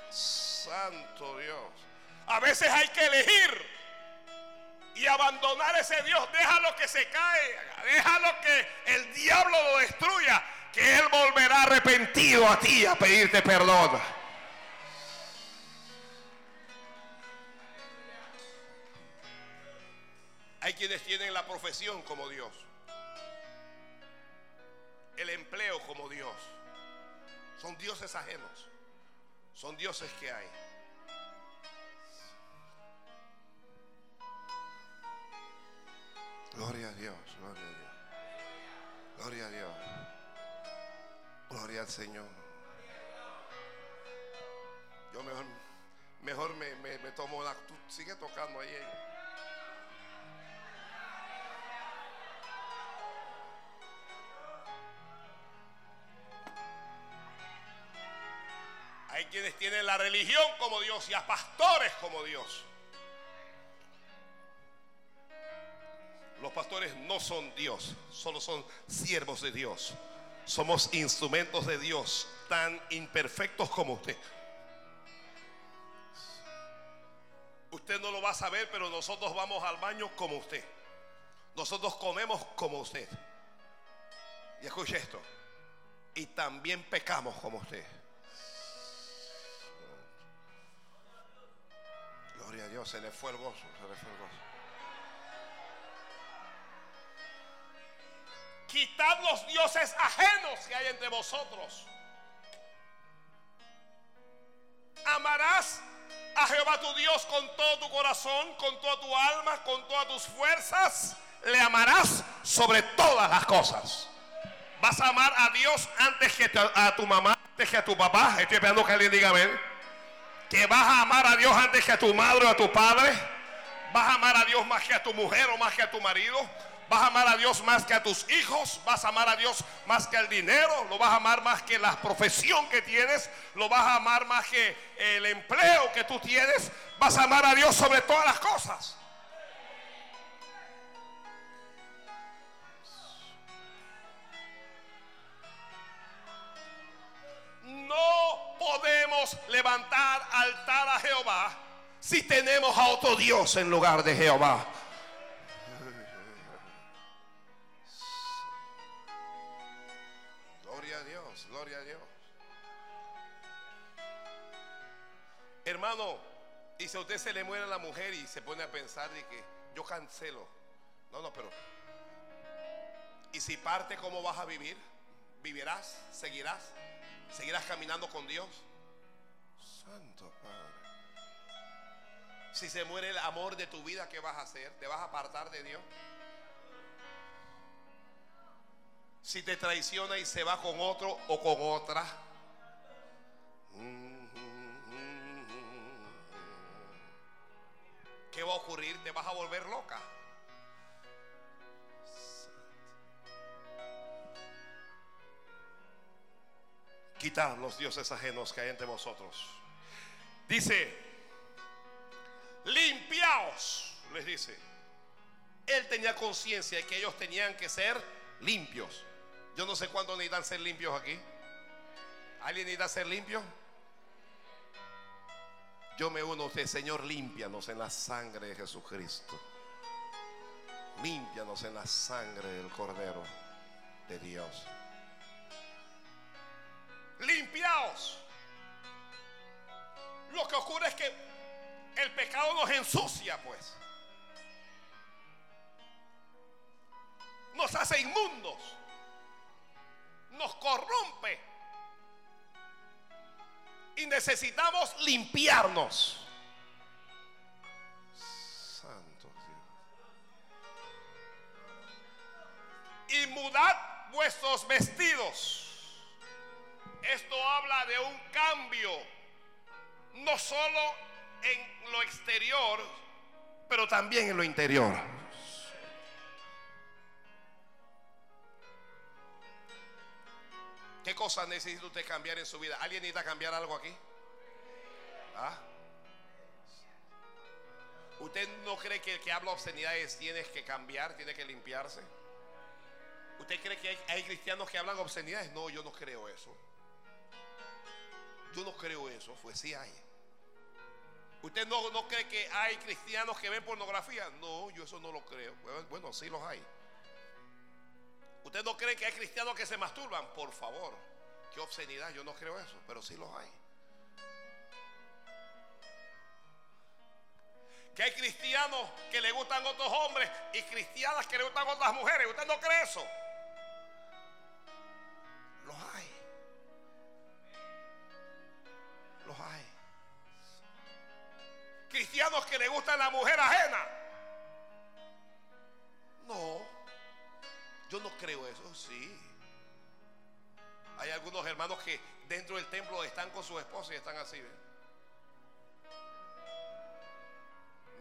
santo Dios. A veces hay que elegir y abandonar ese Dios. Déjalo que se cae. Déjalo que el diablo lo destruya que Él volverá arrepentido a ti a pedirte perdón. Hay quienes tienen la profesión como Dios, el empleo como Dios. Son dioses ajenos, son dioses que hay. Gloria a Dios, gloria a Dios. Gloria a Dios. Gloria al Señor. Yo mejor, mejor me, me, tomo la. Tú sigue tocando ahí. Hay quienes tienen la religión como Dios y a pastores como Dios. Los pastores no son Dios, solo son siervos de Dios. Somos instrumentos de Dios, tan imperfectos como usted. Usted no lo va a saber, pero nosotros vamos al baño como usted. Nosotros comemos como usted. Y escuche esto. Y también pecamos como usted. Gloria a Dios, se le fue el gozo, se le fue el gozo. Quitad los dioses ajenos que hay entre vosotros. Amarás a Jehová tu Dios con todo tu corazón, con toda tu alma, con todas tus fuerzas. Le amarás sobre todas las cosas. Vas a amar a Dios antes que a tu mamá, antes que a tu papá. Estoy esperando que alguien diga amén. Que vas a amar a Dios antes que a tu madre o a tu padre. Vas a amar a Dios más que a tu mujer o más que a tu marido Vas a amar a Dios más que a tus hijos, vas a amar a Dios más que al dinero, lo vas a amar más que la profesión que tienes, lo vas a amar más que el empleo que tú tienes, vas a amar a Dios sobre todas las cosas. No podemos levantar altar a Jehová si tenemos a otro Dios en lugar de Jehová. Hermano, y si a usted se le muere la mujer y se pone a pensar de que yo cancelo. No, no, pero. ¿Y si parte, cómo vas a vivir? ¿Vivirás? ¿Seguirás? ¿Seguirás caminando con Dios? Santo Padre. Si se muere el amor de tu vida, ¿qué vas a hacer? ¿Te vas a apartar de Dios? Si te traiciona y se va con otro o con otra. ¿qué va a ocurrir? Te vas a volver loca. Quitad los dioses ajenos que hay entre vosotros. Dice, limpiaos, les dice. Él tenía conciencia de que ellos tenían que ser limpios. Yo no sé cuándo necesitan ser limpios aquí. ¿Alguien necesita ser limpio? Yo me uno a usted, Señor, límpianos en la sangre de Jesucristo. Límpianos en la sangre del Cordero de Dios. Limpiaos. Lo que ocurre es que el pecado nos ensucia, pues. Nos hace inmundos. Nos corrompe. Y necesitamos limpiarnos. Santo Dios. Y mudad vuestros vestidos. Esto habla de un cambio. No solo en lo exterior, pero también en lo interior. ¿Qué cosas necesita usted cambiar en su vida? ¿Alguien necesita cambiar algo aquí? ¿Ah? ¿Usted no cree que el que habla obscenidades tiene que cambiar, tiene que limpiarse? ¿Usted cree que hay, cristianos que hablan obscenidades? No, yo no creo eso. Yo no creo eso, pues sí hay. ¿Usted no cree que hay cristianos que ven pornografía? No, yo eso no lo creo. Bueno, sí los hay. ¿Usted no cree que hay cristianos que se masturban? Por favor, qué obscenidad, yo no creo eso, pero sí los hay. Que hay cristianos que le gustan otros hombres y cristianas que le gustan otras mujeres. ¿Usted no cree eso? Que dentro del templo están con su esposa y están así,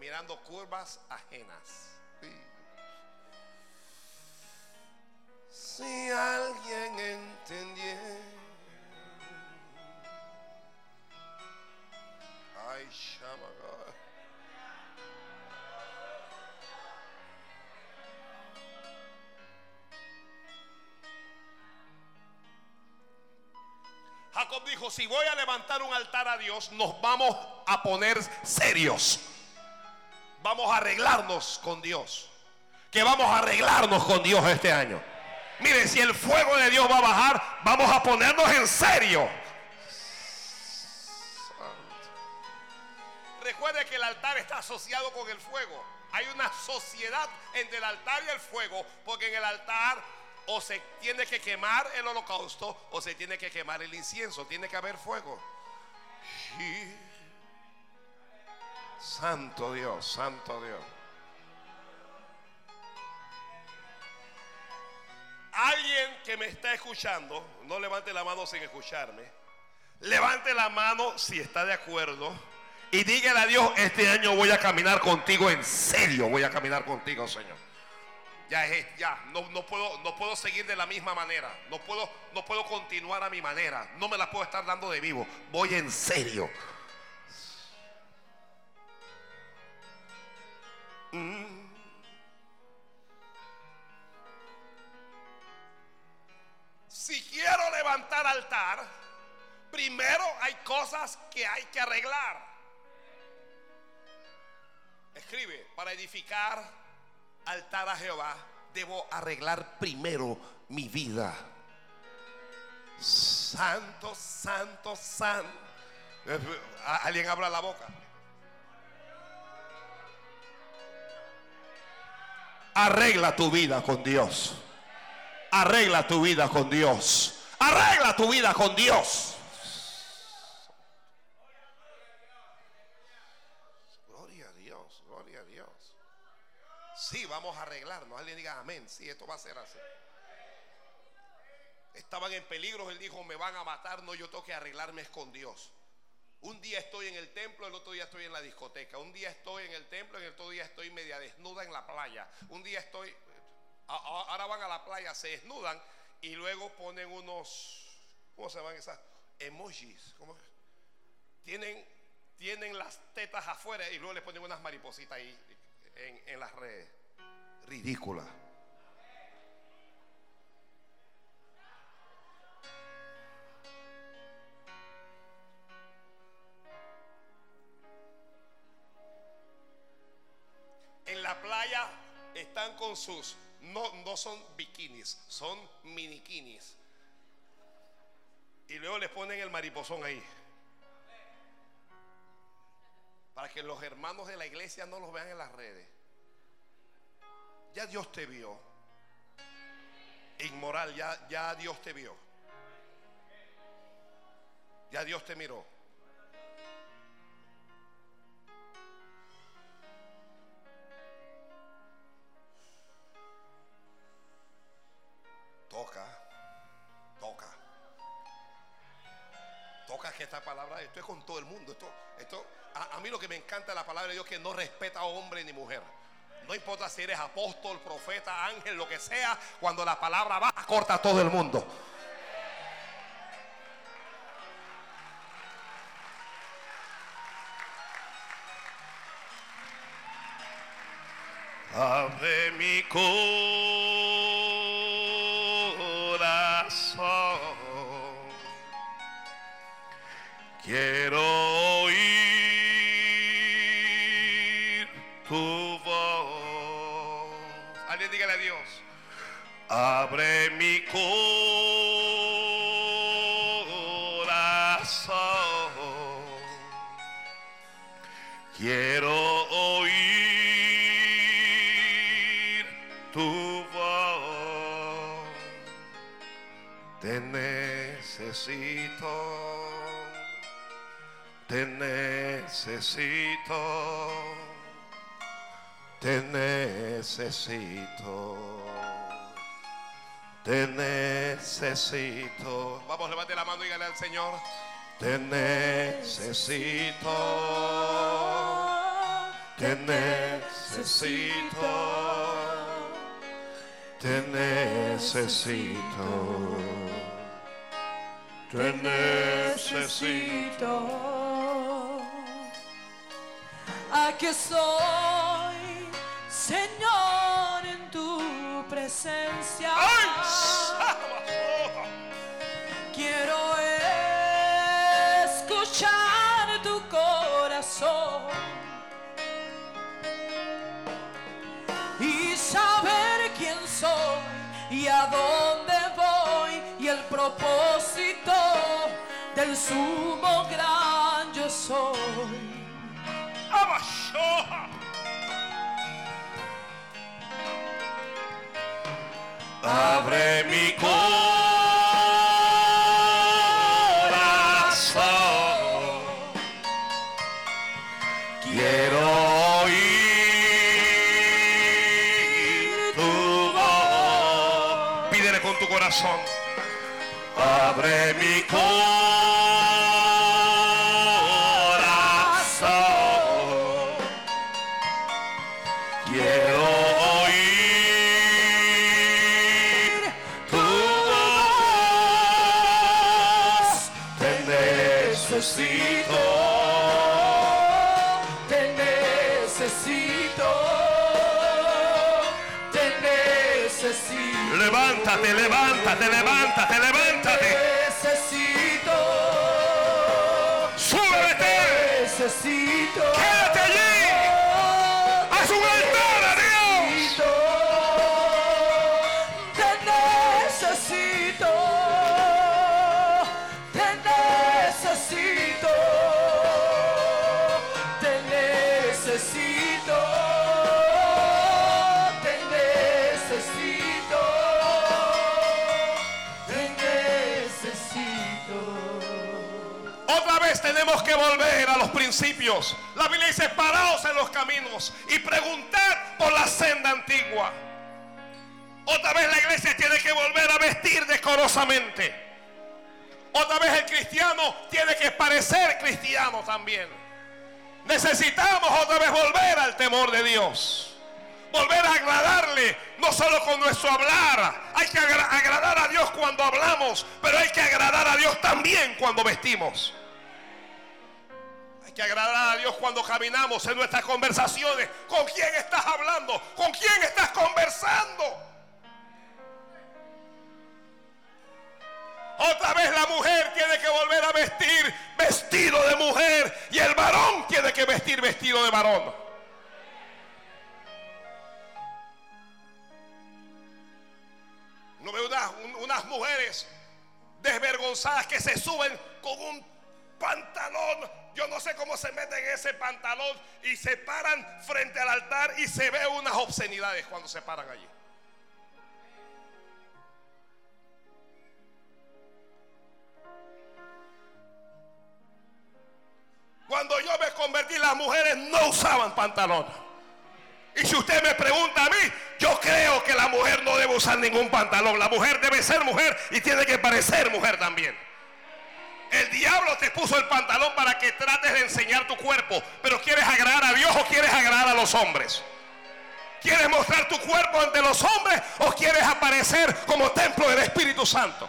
mirando curvas ajenas. Si alguien entendiera. Ay, Shamaga. Dijo, si voy a levantar un altar a Dios, nos vamos a poner serios. Vamos a arreglarnos con Dios. Que vamos a arreglarnos con Dios este año. Miren, si el fuego de Dios va a bajar, vamos a ponernos en serio. Recuerde que el altar está asociado con el fuego. Hay una sociedad entre el altar y el fuego, porque en el altar o se tiene que quemar el holocausto o se tiene que quemar el incienso. Tiene que haber fuego. Santo Dios, santo Dios. Alguien que me está escuchando, no levante la mano sin escucharme. Levante la mano si está de acuerdo. Y dígale a Dios, este año voy a caminar contigo en serio. Voy a caminar contigo, Señor. Ya es, ya, no, no, puedo, no puedo seguir de la misma manera. No puedo, no puedo continuar a mi manera. No me la puedo estar dando de vivo. Voy en serio. Mm. Si quiero levantar altar, primero hay cosas que hay que arreglar. Escribe, para edificar altar a Jehová, debo arreglar primero mi vida. Santo, santo, santo. ¿Alguien abra la boca? Arregla tu vida con Dios. Arregla tu vida con Dios. Arregla tu vida con Dios. Vamos a arreglarnos. Alguien diga amén. Sí, esto va a ser así. Estaban en peligro. Él dijo, me van a matar. No, yo tengo que arreglarme con Dios. Un día estoy en el templo, el otro día estoy en la discoteca. Un día estoy en el templo, el otro día estoy media desnuda en la playa. Un día estoy, ahora van a la playa, se desnudan y luego ponen unos, ¿cómo se llaman esas? Emojis. Tienen, tienen las tetas afuera y luego les ponen unas maripositas ahí en las redes. Ridícula. en la playa están con sus, no, no son bikinis, son minikinis. Y luego les ponen el mariposón ahí. para que los hermanos de la iglesia no los vean en las redes. Ya Dios te vio. Inmoral, ya, ya Dios te vio. Ya Dios te miró. Toca, toca. Toca que esta palabra, esto es con todo el mundo. Esto, esto, a, a mí lo que me encanta de la palabra de Dios es que no respeta a hombre ni mujer. No importa si eres apóstol, profeta, ángel, lo que sea, cuando la palabra va, corta a todo el mundo. Abre mi corazón. Quiero Abre mi corazón. Quiero oír tu voz. Te necesito. Te necesito. Te necesito. Te necesito. Vamos, levante la mano y dígale al Señor. Te necesito. Te necesito. Te necesito. Te necesito. Aquí estoy, Quiero escuchar tu corazón y saber quién soy y a dónde voy y el propósito del sumo gran yo soy. Abre mi corazón. Quiero oír tu voz. Pídele con tu corazón. Abre mi corazón. Tenemos que volver a los principios. La Biblia dice, paraos en los caminos y preguntad por la senda antigua. Otra vez la iglesia tiene que volver a vestir decorosamente. Otra vez el cristiano tiene que parecer cristiano también. Necesitamos otra vez volver al temor de Dios. Volver a agradarle, no solo con nuestro hablar. Hay que agra- agradar a Dios cuando hablamos, pero hay que agradar a Dios también cuando vestimos. Que agradar a Dios cuando caminamos en nuestras conversaciones. ¿Con quién estás hablando? ¿Con quién estás conversando? Otra vez la mujer tiene que volver a vestir vestido de mujer y el varón tiene que vestir vestido de varón. No veo unas, un- unas mujeres desvergonzadas que se suben con un pantalón Yo no sé cómo se meten en ese pantalón y se paran frente al altar y se ve unas obscenidades cuando se paran allí. Cuando yo me convertí, las mujeres no usaban pantalón. Y si usted me pregunta a mí, yo creo que la mujer no debe usar ningún pantalón. La mujer debe ser mujer y tiene que parecer mujer también. El diablo te puso el pantalón para que trates de enseñar tu cuerpo. Pero ¿quieres agradar a Dios o quieres agradar a los hombres? ¿Quieres mostrar tu cuerpo ante los hombres o quieres aparecer como templo del Espíritu Santo?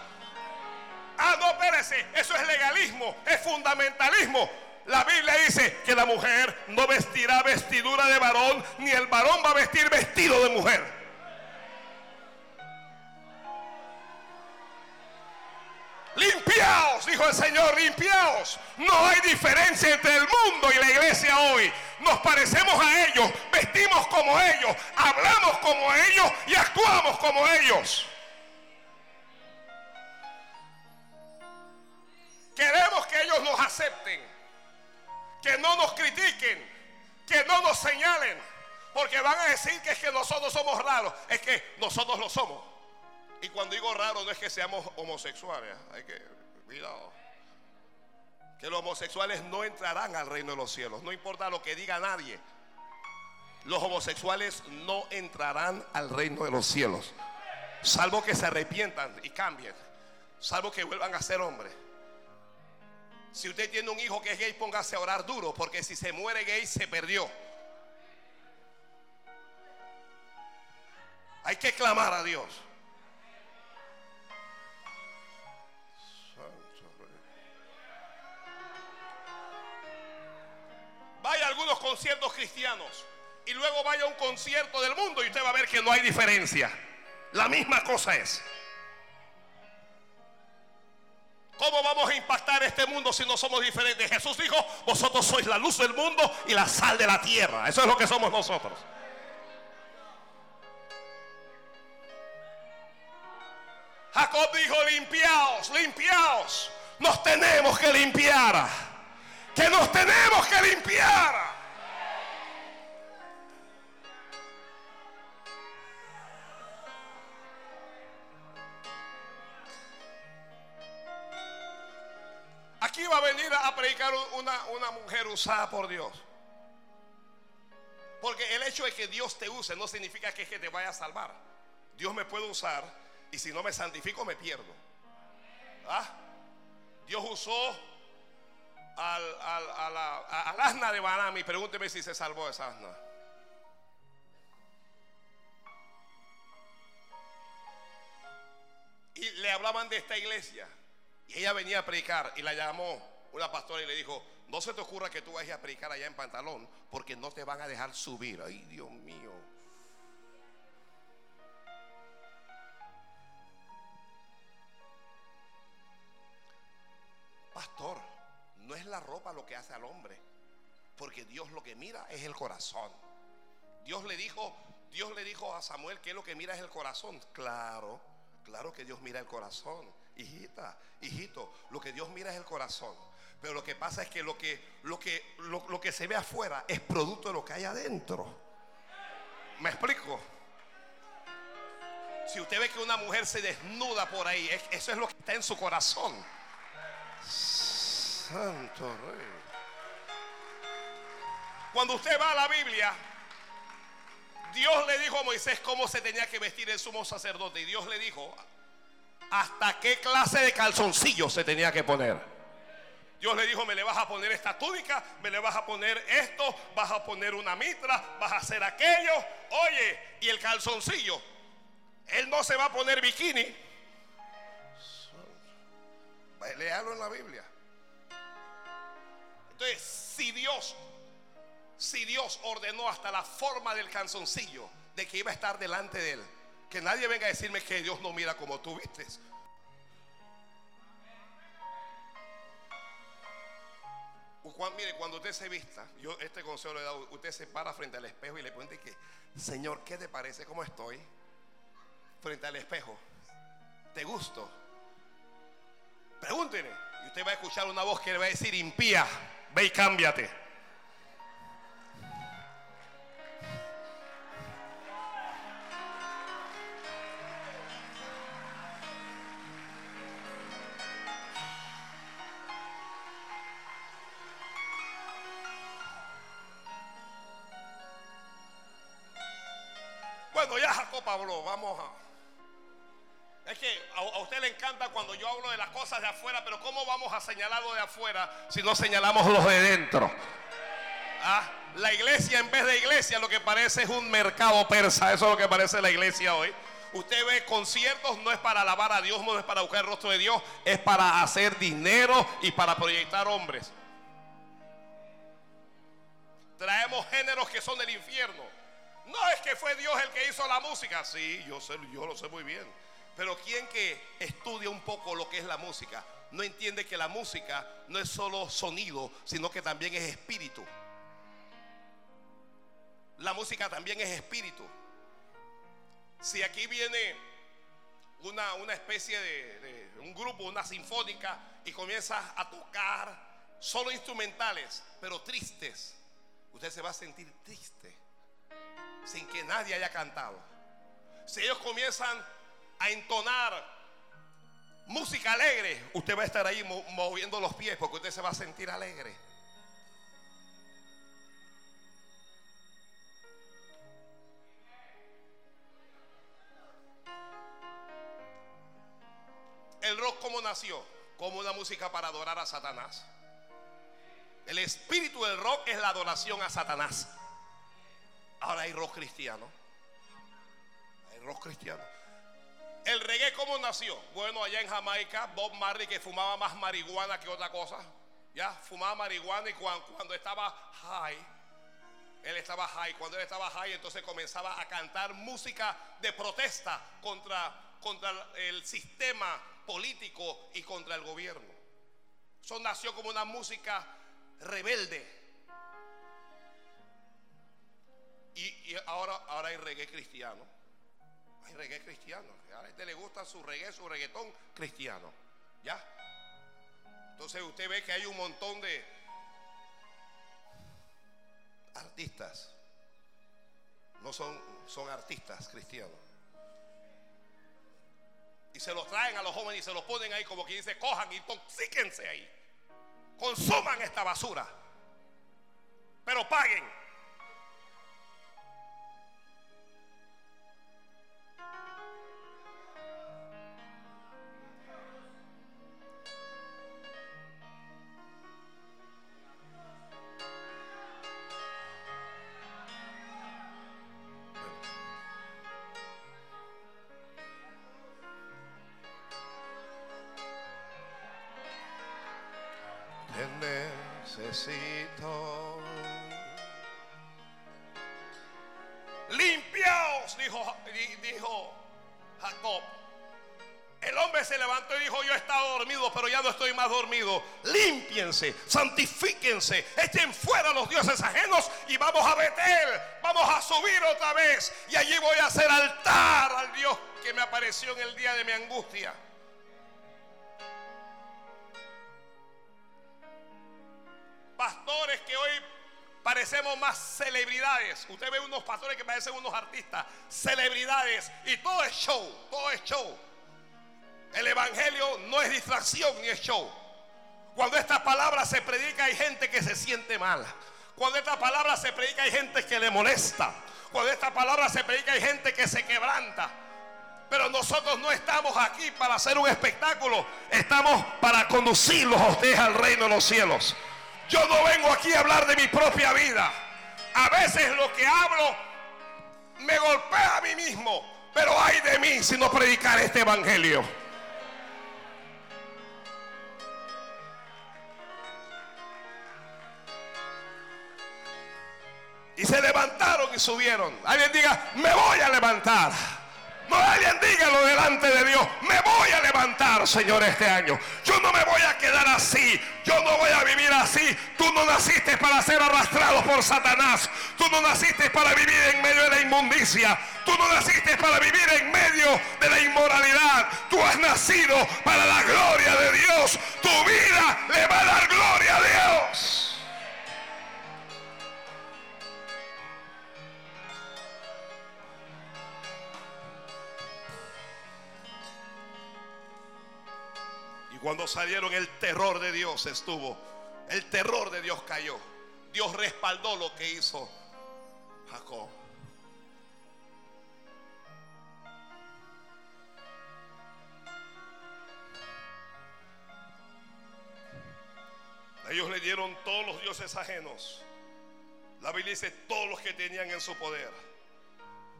Ah, no, espérese, eso es legalismo, es fundamentalismo. La Biblia dice que la mujer no vestirá vestidura de varón, ni el varón va a vestir vestido de mujer. Limpiaos, dijo el Señor, limpiaos. No hay diferencia entre el mundo y la iglesia hoy. Nos parecemos a ellos, vestimos como ellos, hablamos como ellos y actuamos como ellos. Queremos que ellos nos acepten, que no nos critiquen, que no nos señalen, porque van a decir que es que nosotros somos raros, es que nosotros lo somos. Y cuando digo raro no es que seamos homosexuales, hay que cuidado. Que los homosexuales no entrarán al reino de los cielos, no importa lo que diga nadie. Los homosexuales no entrarán al reino de los cielos, salvo que se arrepientan y cambien, salvo que vuelvan a ser hombres. Si usted tiene un hijo que es gay, póngase a orar duro, porque si se muere gay, se perdió. Hay que clamar a Dios. Vaya a algunos conciertos cristianos y luego vaya a un concierto del mundo y usted va a ver que no hay diferencia. La misma cosa es. ¿Cómo vamos a impactar este mundo si no somos diferentes? Jesús dijo, vosotros sois la luz del mundo y la sal de la tierra. Eso es lo que somos nosotros. Jacob dijo, limpiaos, limpiaos. Nos tenemos que limpiar. Que nos tenemos que limpiar. Aquí va a venir a predicar una, una mujer usada por Dios. Porque el hecho de que Dios te use no significa que, es que te vaya a salvar. Dios me puede usar y si no me santifico me pierdo. ¿Ah? Dios usó al, al, al asna de Banami. Pregúnteme si se salvó esa asna. Y le hablaban de esta iglesia. Y ella venía a predicar y la llamó una pastora y le dijo, no se te ocurra que tú vayas a predicar allá en pantalón porque no te van a dejar subir. Ay, Dios mío. Pastor, es la ropa lo que hace al hombre, porque Dios lo que mira es el corazón. Dios le dijo, Dios le dijo a Samuel que lo que mira es el corazón. Claro, claro que Dios mira el corazón. Hijita, hijito, lo que Dios mira es el corazón. Pero lo que pasa es que lo que, lo que, lo, que se ve afuera es producto de lo que hay adentro. ¿Me explico? Si usted ve que una mujer se desnuda por ahí, es- eso es lo que está en su corazón. Santo Rey. Cuando usted va a la Biblia, Dios le dijo a Moisés cómo se tenía que vestir el sumo sacerdote. Y Dios le dijo hasta qué clase de calzoncillos se tenía que poner. Dios le dijo, me le vas a poner esta túnica, me le vas a poner esto, vas a poner una mitra, vas a hacer aquello. Oye, y el calzoncillo, él no se va a poner bikini. Léalo en la Biblia. Entonces, si Dios, si Dios ordenó hasta la forma del calzoncillo de que iba a estar delante de él, que nadie venga a decirme que Dios no mira como tú vistes. Cuan- mire, cuando usted se vista, yo este consejo le he dado, usted se para frente al espejo y le pregunta que, Señor, ¿qué te parece? ¿Cómo estoy? Frente al espejo. ¿Te gusto? Pregúntele. Y usted va a escuchar una voz que le va a decir impía. Ve y cámbiate. Bueno, ya Jacob habló, vamos a... Es que a, usted le encanta cuando yo hablo de las cosas de afuera, pero ¿cómo vamos a señalar lo de afuera si no señalamos los de dentro? Ah, la iglesia en vez de iglesia lo que parece es un mercado persa, eso es lo que parece la iglesia hoy. Usted ve conciertos, no es para alabar a Dios, no es para buscar el rostro de Dios, es para hacer dinero y para proyectar hombres. Traemos géneros que son del infierno. No es que fue Dios el que hizo la música. Sí, yo, sé, yo lo sé muy bien. Pero quien que estudia un poco lo que es la música, no entiende que la música no es solo sonido, sino que también es espíritu. La música también es espíritu. Si aquí viene una, una especie de, un grupo, una sinfónica, y comienza a tocar solo instrumentales, pero tristes, usted se va a sentir triste sin que nadie haya cantado. Si ellos comienzan a entonar música alegre, usted va a estar ahí moviendo los pies porque usted se va a sentir alegre. El rock como nació, como una música para adorar a Satanás. El espíritu del rock es la adoración a Satanás. Ahora hay rock cristiano. Hay rock cristiano. El reggae, ¿cómo nació? Bueno, allá en Jamaica, Bob Marley, que fumaba más marihuana que otra cosa. Ya, fumaba marihuana y cuando, estaba high, él estaba high. Cuando él estaba high, entonces comenzaba a cantar música de protesta contra, contra el sistema político y contra el gobierno. Eso nació como una música rebelde. Y, ahora, ahora hay reggae cristiano. Hay reggae cristiano. A este le gusta su reggae, su reggaetón cristiano. ¿Ya? Entonces usted ve que hay un montón de artistas. No son, son artistas cristianos. Y se los traen a los jóvenes y se los ponen ahí como que dice, cojan y toxíquense ahí. Consuman esta basura. Pero paguen. Dijo, dijo Jacob. El hombre se levantó y dijo, yo he estado dormido, pero ya no estoy más dormido. Límpiense, santifíquense, echen fuera los dioses ajenos y vamos a Betel, vamos a subir otra vez. Y allí voy a hacer altar al Dios que me apareció en el día de mi angustia. pastores que hoy parecemos más celebridades. Usted ve unos pastores que parecen unos artistas, celebridades, y todo es show, todo es show. El Evangelio no es distracción ni es show. Cuando esta palabra se predica hay gente que se siente mal. Cuando esta palabra se predica hay gente que le molesta. Cuando esta palabra se predica hay gente que se quebranta. Pero nosotros no estamos aquí para hacer un espectáculo. Estamos para conducirlos a ustedes al reino de los cielos. Yo no vengo aquí a hablar de mi propia vida. A veces lo que hablo me golpea a mí mismo, pero hay de mí si no predicar este evangelio. Y se levantaron y subieron. Alguien diga, me voy a levantar. No alguien dígalo delante de Dios. Me voy a levantar, Señor, este año. Yo no me voy a quedar así. Yo no voy a vivir así. Tú no naciste para ser arrastrado por Satanás. Tú no naciste para vivir en medio de la inmundicia. Tú no naciste para vivir en medio de la inmoralidad. Tú has nacido para la gloria de Dios. Tu vida le va a dar gloria a Dios. Cuando salieron el terror de Dios estuvo. El terror de Dios cayó. Dios respaldó lo que hizo Jacob. Ellos le dieron todos los dioses ajenos. La Biblia dice todos los que tenían en su poder.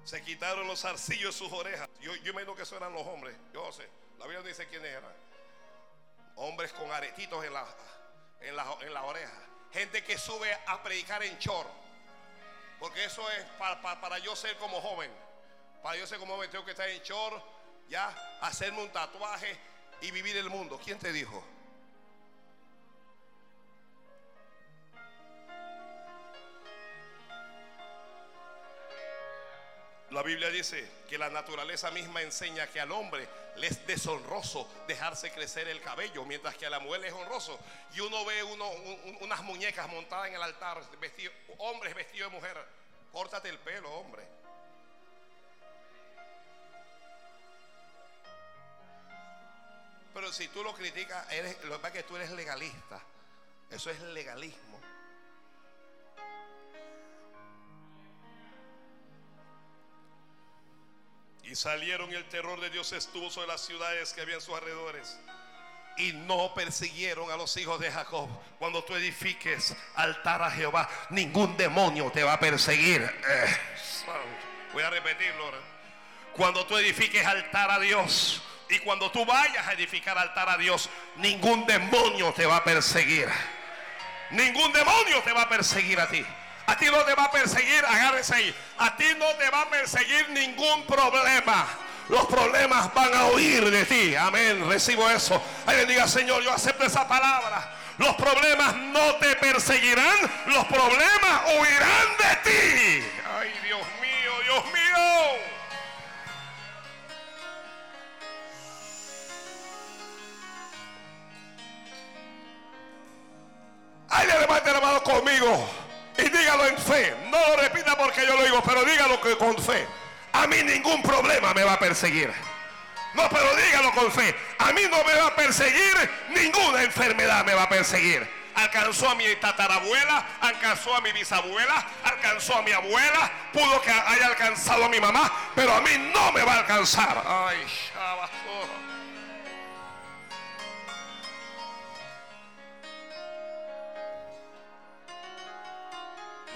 Se quitaron los arcillos de sus orejas. Yo, yo imagino que eso eran los hombres. Yo sé. La Biblia dice quiénes eran. Hombres con aretitos en la, en en oreja. Gente que sube a predicar en chor. Porque eso es para, para, para yo ser como joven. Para yo ser como joven tengo que estar en chor. Ya, hacerme un tatuaje y vivir el mundo. ¿Quién te dijo? La Biblia dice que la naturaleza misma enseña que al hombre le es deshonroso dejarse crecer el cabello, mientras que a la mujer le es honroso. Y uno ve unas muñecas montadas en el altar, vestido, hombres vestidos de mujer. Córtate el pelo, hombre. Pero si tú lo criticas, eres, lo que pasa es que tú eres legalista. Eso es legalismo. Y salieron y el terror de Dios estuvo sobre las ciudades que había en sus alrededores. Y no persiguieron a los hijos de Jacob. Cuando tú edifiques altar a Jehová, ningún demonio te va a perseguir. Eh, voy a repetirlo ahora. Cuando tú edifiques altar a Dios y cuando tú vayas a edificar altar a Dios, ningún demonio te va a perseguir. Ningún demonio te va a perseguir a ti. A ti no te va a perseguir, agárrese ahí. A ti no te va a perseguir ningún problema. Los problemas van a huir de ti. Amén. Recibo eso. Alguien diga, Señor, yo acepto esa palabra. Los problemas no te perseguirán. Los problemas huirán de ti. Ay, Dios mío, Dios mío. Alguien levante la mano conmigo y dígalo en fe. No lo repita porque yo lo digo, pero dígalo con fe. A mí ningún problema me va a perseguir. No, pero dígalo con fe. A mí no me va a perseguir, ninguna enfermedad me va a perseguir. Alcanzó a mi tatarabuela, alcanzó a mi bisabuela, alcanzó a mi abuela, pudo que haya alcanzado a mi mamá, pero a mí no me va a alcanzar. Ay, Shabbat.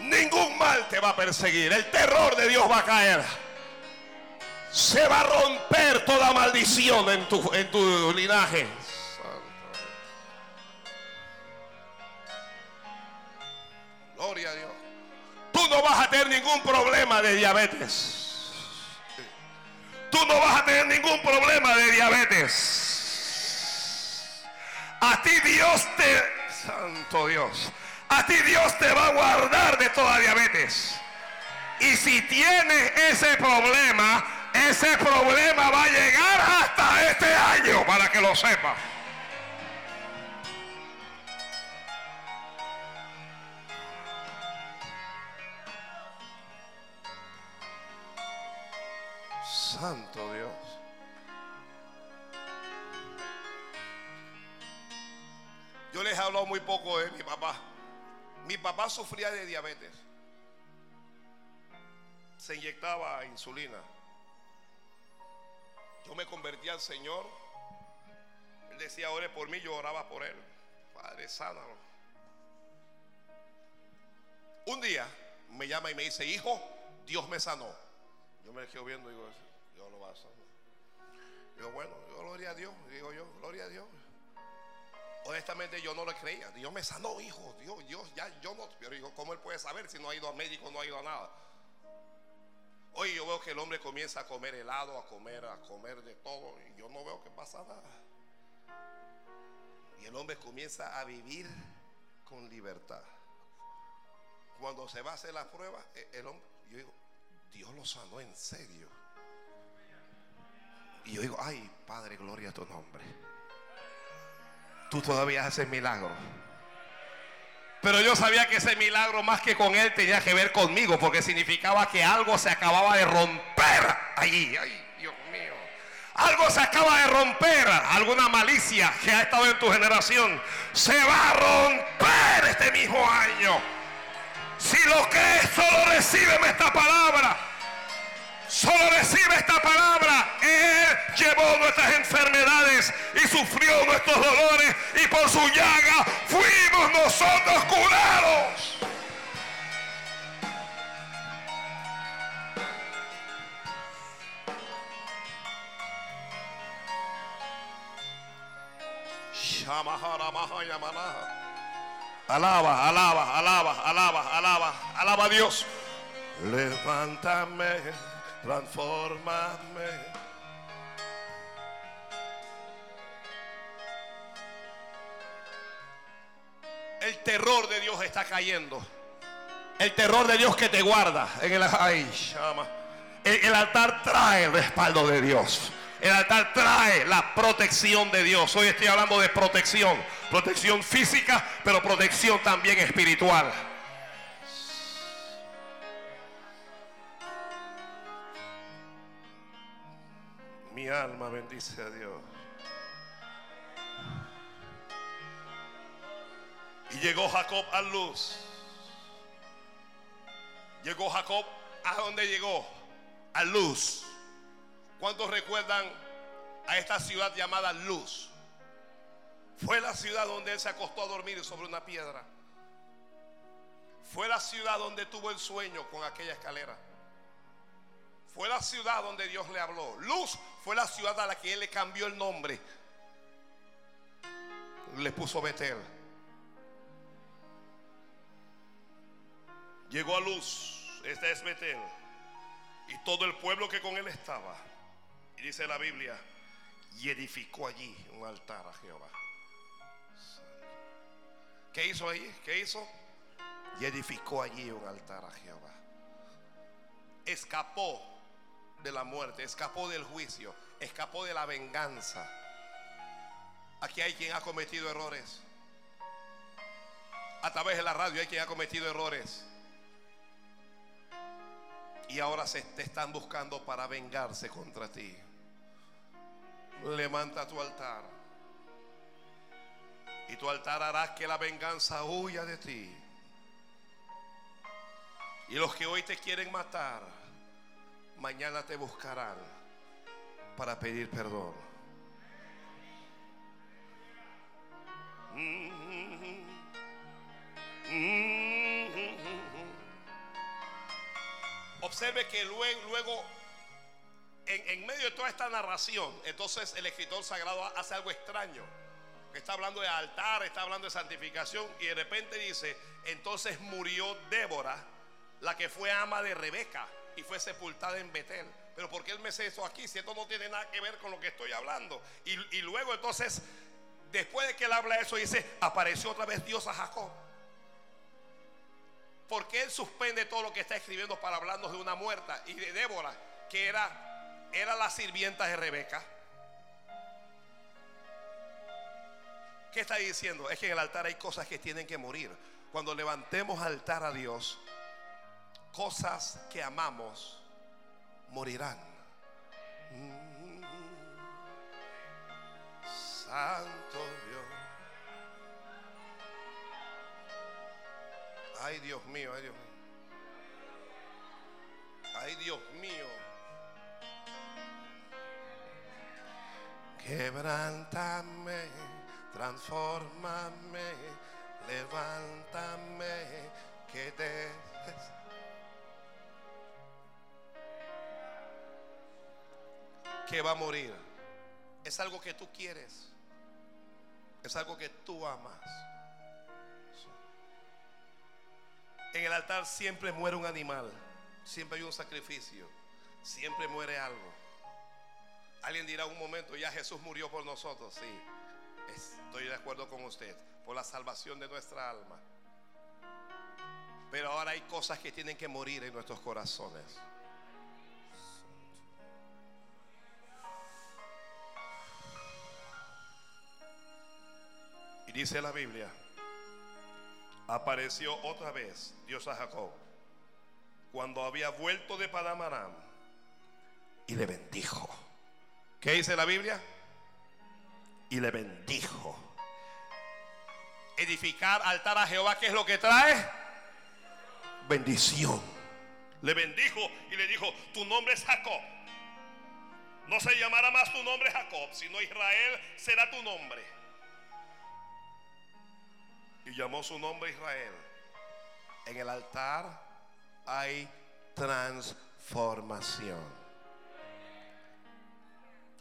Ningún mal te va a perseguir. El terror de Dios va a caer. Se va a romper toda maldición en tu, en tu linaje. Gloria a Dios. Tú no vas a tener ningún problema de diabetes. Tú no vas a tener ningún problema de diabetes. A ti Dios te... Santo Dios. A ti Dios te va a guardar de toda diabetes. Y si tienes ese problema, ese problema va a llegar hasta este año, para que lo sepa. Santo Dios. Yo les he hablado muy poco de mi papá. Mi papá sufría de diabetes. Se inyectaba insulina. Yo me convertí al Señor. Él decía, ore por mí, yo oraba por él. Padre, sánalo. Un día me llama y me dice, hijo, Dios me sanó. Yo me quedo viendo y digo, Dios lo va a sanar. Digo, bueno, yo, gloria a Dios. Digo yo, gloria a Dios. Honestamente yo no le creía. Dios me sanó, hijo. Dios, Dios, ya yo no. Pero digo, ¿cómo él puede saber si no ha ido a médico, no ha ido a nada? Hoy yo veo que el hombre comienza a comer helado, a comer, a comer de todo. Y yo no veo que pasa nada. Y el hombre comienza a vivir con libertad. Cuando se va a hacer la prueba, e- el hombre, yo digo, Dios lo sanó en serio. Y yo digo, ay, Padre, gloria a tu nombre tú todavía haces milagro. Pero yo sabía que ese milagro más que con él tenía que ver conmigo, porque significaba que algo se acababa de romper allí. Ay, Dios mío. Algo se acaba de romper. Alguna malicia que ha estado en tu generación se va a romper este mismo año. Si lo que es, solo recíbeme esta palabra. Solo recibe esta palabra. Él llevó nuestras enfermedades y sufrió nuestros dolores. Y por su llaga fuimos nosotros curados. Alaba, alaba, alaba, alaba, alaba, alaba a Dios. Levántame, transformame. El terror de Dios está cayendo. El terror de Dios que te guarda en el, ay, llama. el, el altar trae el respaldo de Dios. El altar trae la protección de Dios. Hoy estoy hablando de protección. Protección física, pero protección también espiritual. Alma bendice a Dios. Y llegó Jacob a luz. Llegó Jacob a donde llegó, a luz. ¿Cuántos recuerdan a esta ciudad llamada Luz? Fue la ciudad donde él se acostó a dormir sobre una piedra. Fue la ciudad donde tuvo el sueño con aquella escalera. Fue la ciudad donde Dios le habló. Luz fue la ciudad a la que él le cambió el nombre. Le puso Betel. Llegó a Luz. Esta es Betel. Y todo el pueblo que con él estaba. Y dice la Biblia. Y edificó allí un altar a Jehová. ¿Qué hizo ahí? ¿Qué hizo? Y edificó allí un altar a Jehová. Escapó de la muerte, escapó del juicio, escapó de la venganza. Aquí hay quien ha cometido errores. A través de la radio hay quien ha cometido errores. Y ahora se te están buscando para vengarse contra ti. Levanta tu altar. Y tu altar hará que la venganza huya de ti. Y los que hoy te quieren matar, mañana te buscarán para pedir perdón. Observe que luego, luego en, en, medio de toda esta narración, entonces el escritor sagrado hace algo extraño. Está hablando de altar, está hablando de santificación y de repente dice, entonces murió Débora, la que fue ama de Rebeca y fue sepultada en Betel. Pero ¿por qué él me dice eso aquí? Si esto no tiene nada que ver con lo que estoy hablando. Y, y luego entonces, después de que él habla eso, dice, apareció otra vez Dios a Jacob. Porque él suspende todo lo que está escribiendo para hablarnos de una muerta y de Débora, que era, era la sirvienta de Rebeca. ¿Qué está diciendo? Es que en el altar hay cosas que tienen que morir. Cuando levantemos altar a Dios, cosas que amamos morirán. Mm. Santo Dios. Ay Dios mío, ay Dios mío. Ay Dios mío. Quebrántame, transfórmame, levántame, que te que va a morir. Es algo que tú quieres. Es algo que tú amas. En el altar siempre muere un animal. Siempre hay un sacrificio. Siempre muere algo. Alguien dirá un momento, ya Jesús murió por nosotros. Sí, estoy de acuerdo con usted. Por la salvación de nuestra alma. Pero ahora hay cosas que tienen que morir en nuestros corazones. Dice la Biblia, apareció otra vez Dios a Jacob cuando había vuelto de Padamaram y le bendijo. ¿Qué dice la Biblia? Y le bendijo. Edificar altar a Jehová, ¿qué es lo que trae? Bendición. Le bendijo y le dijo, tu nombre es Jacob. No se llamará más tu nombre Jacob, sino Israel será tu nombre. Y llamó su nombre Israel. En el altar hay transformación.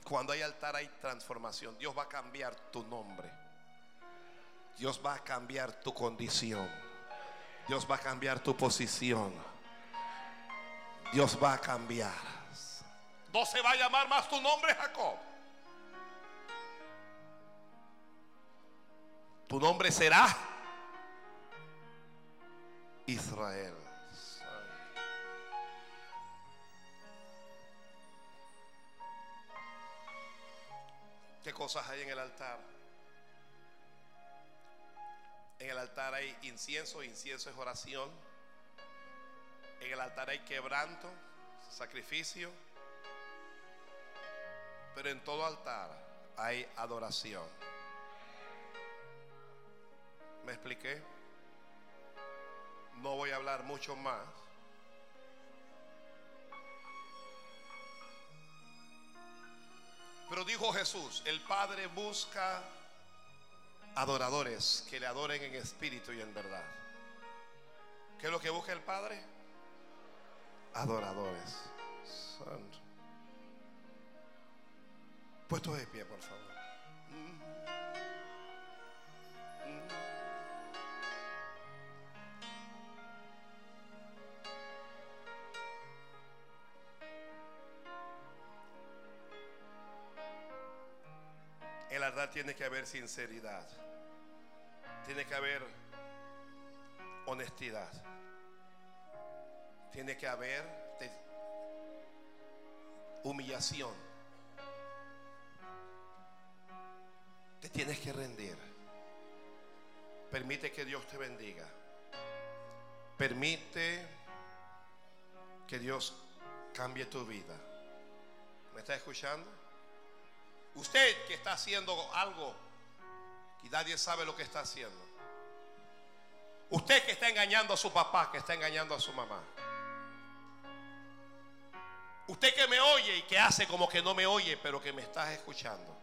Cuando hay altar hay transformación. Dios va a cambiar tu nombre. Dios va a cambiar tu condición. Dios va a cambiar tu posición. Dios va a cambiar. No se va a llamar más tu nombre Jacob. Tu nombre será Israel. ¿Qué cosas hay en el altar? En el altar hay incienso, incienso es oración. En el altar hay quebranto, sacrificio. Pero en todo altar hay adoración. ¿Me expliqué? No voy a hablar mucho más. Pero dijo Jesús, el Padre busca adoradores que le adoren en espíritu y en verdad. ¿Qué es lo que busca el Padre? Adoradores. Santo. Puesto de pie, por favor. Tiene que haber sinceridad. Tiene que haber honestidad. Tiene que haber te- humillación. Te tienes que rendir. Permite que Dios te bendiga. Permite que Dios cambie tu vida. ¿Me está escuchando? Usted que está haciendo algo y nadie sabe lo que está haciendo. Usted que está engañando a su papá, que está engañando a su mamá. Usted que me oye y que hace como que no me oye, pero que me estás escuchando.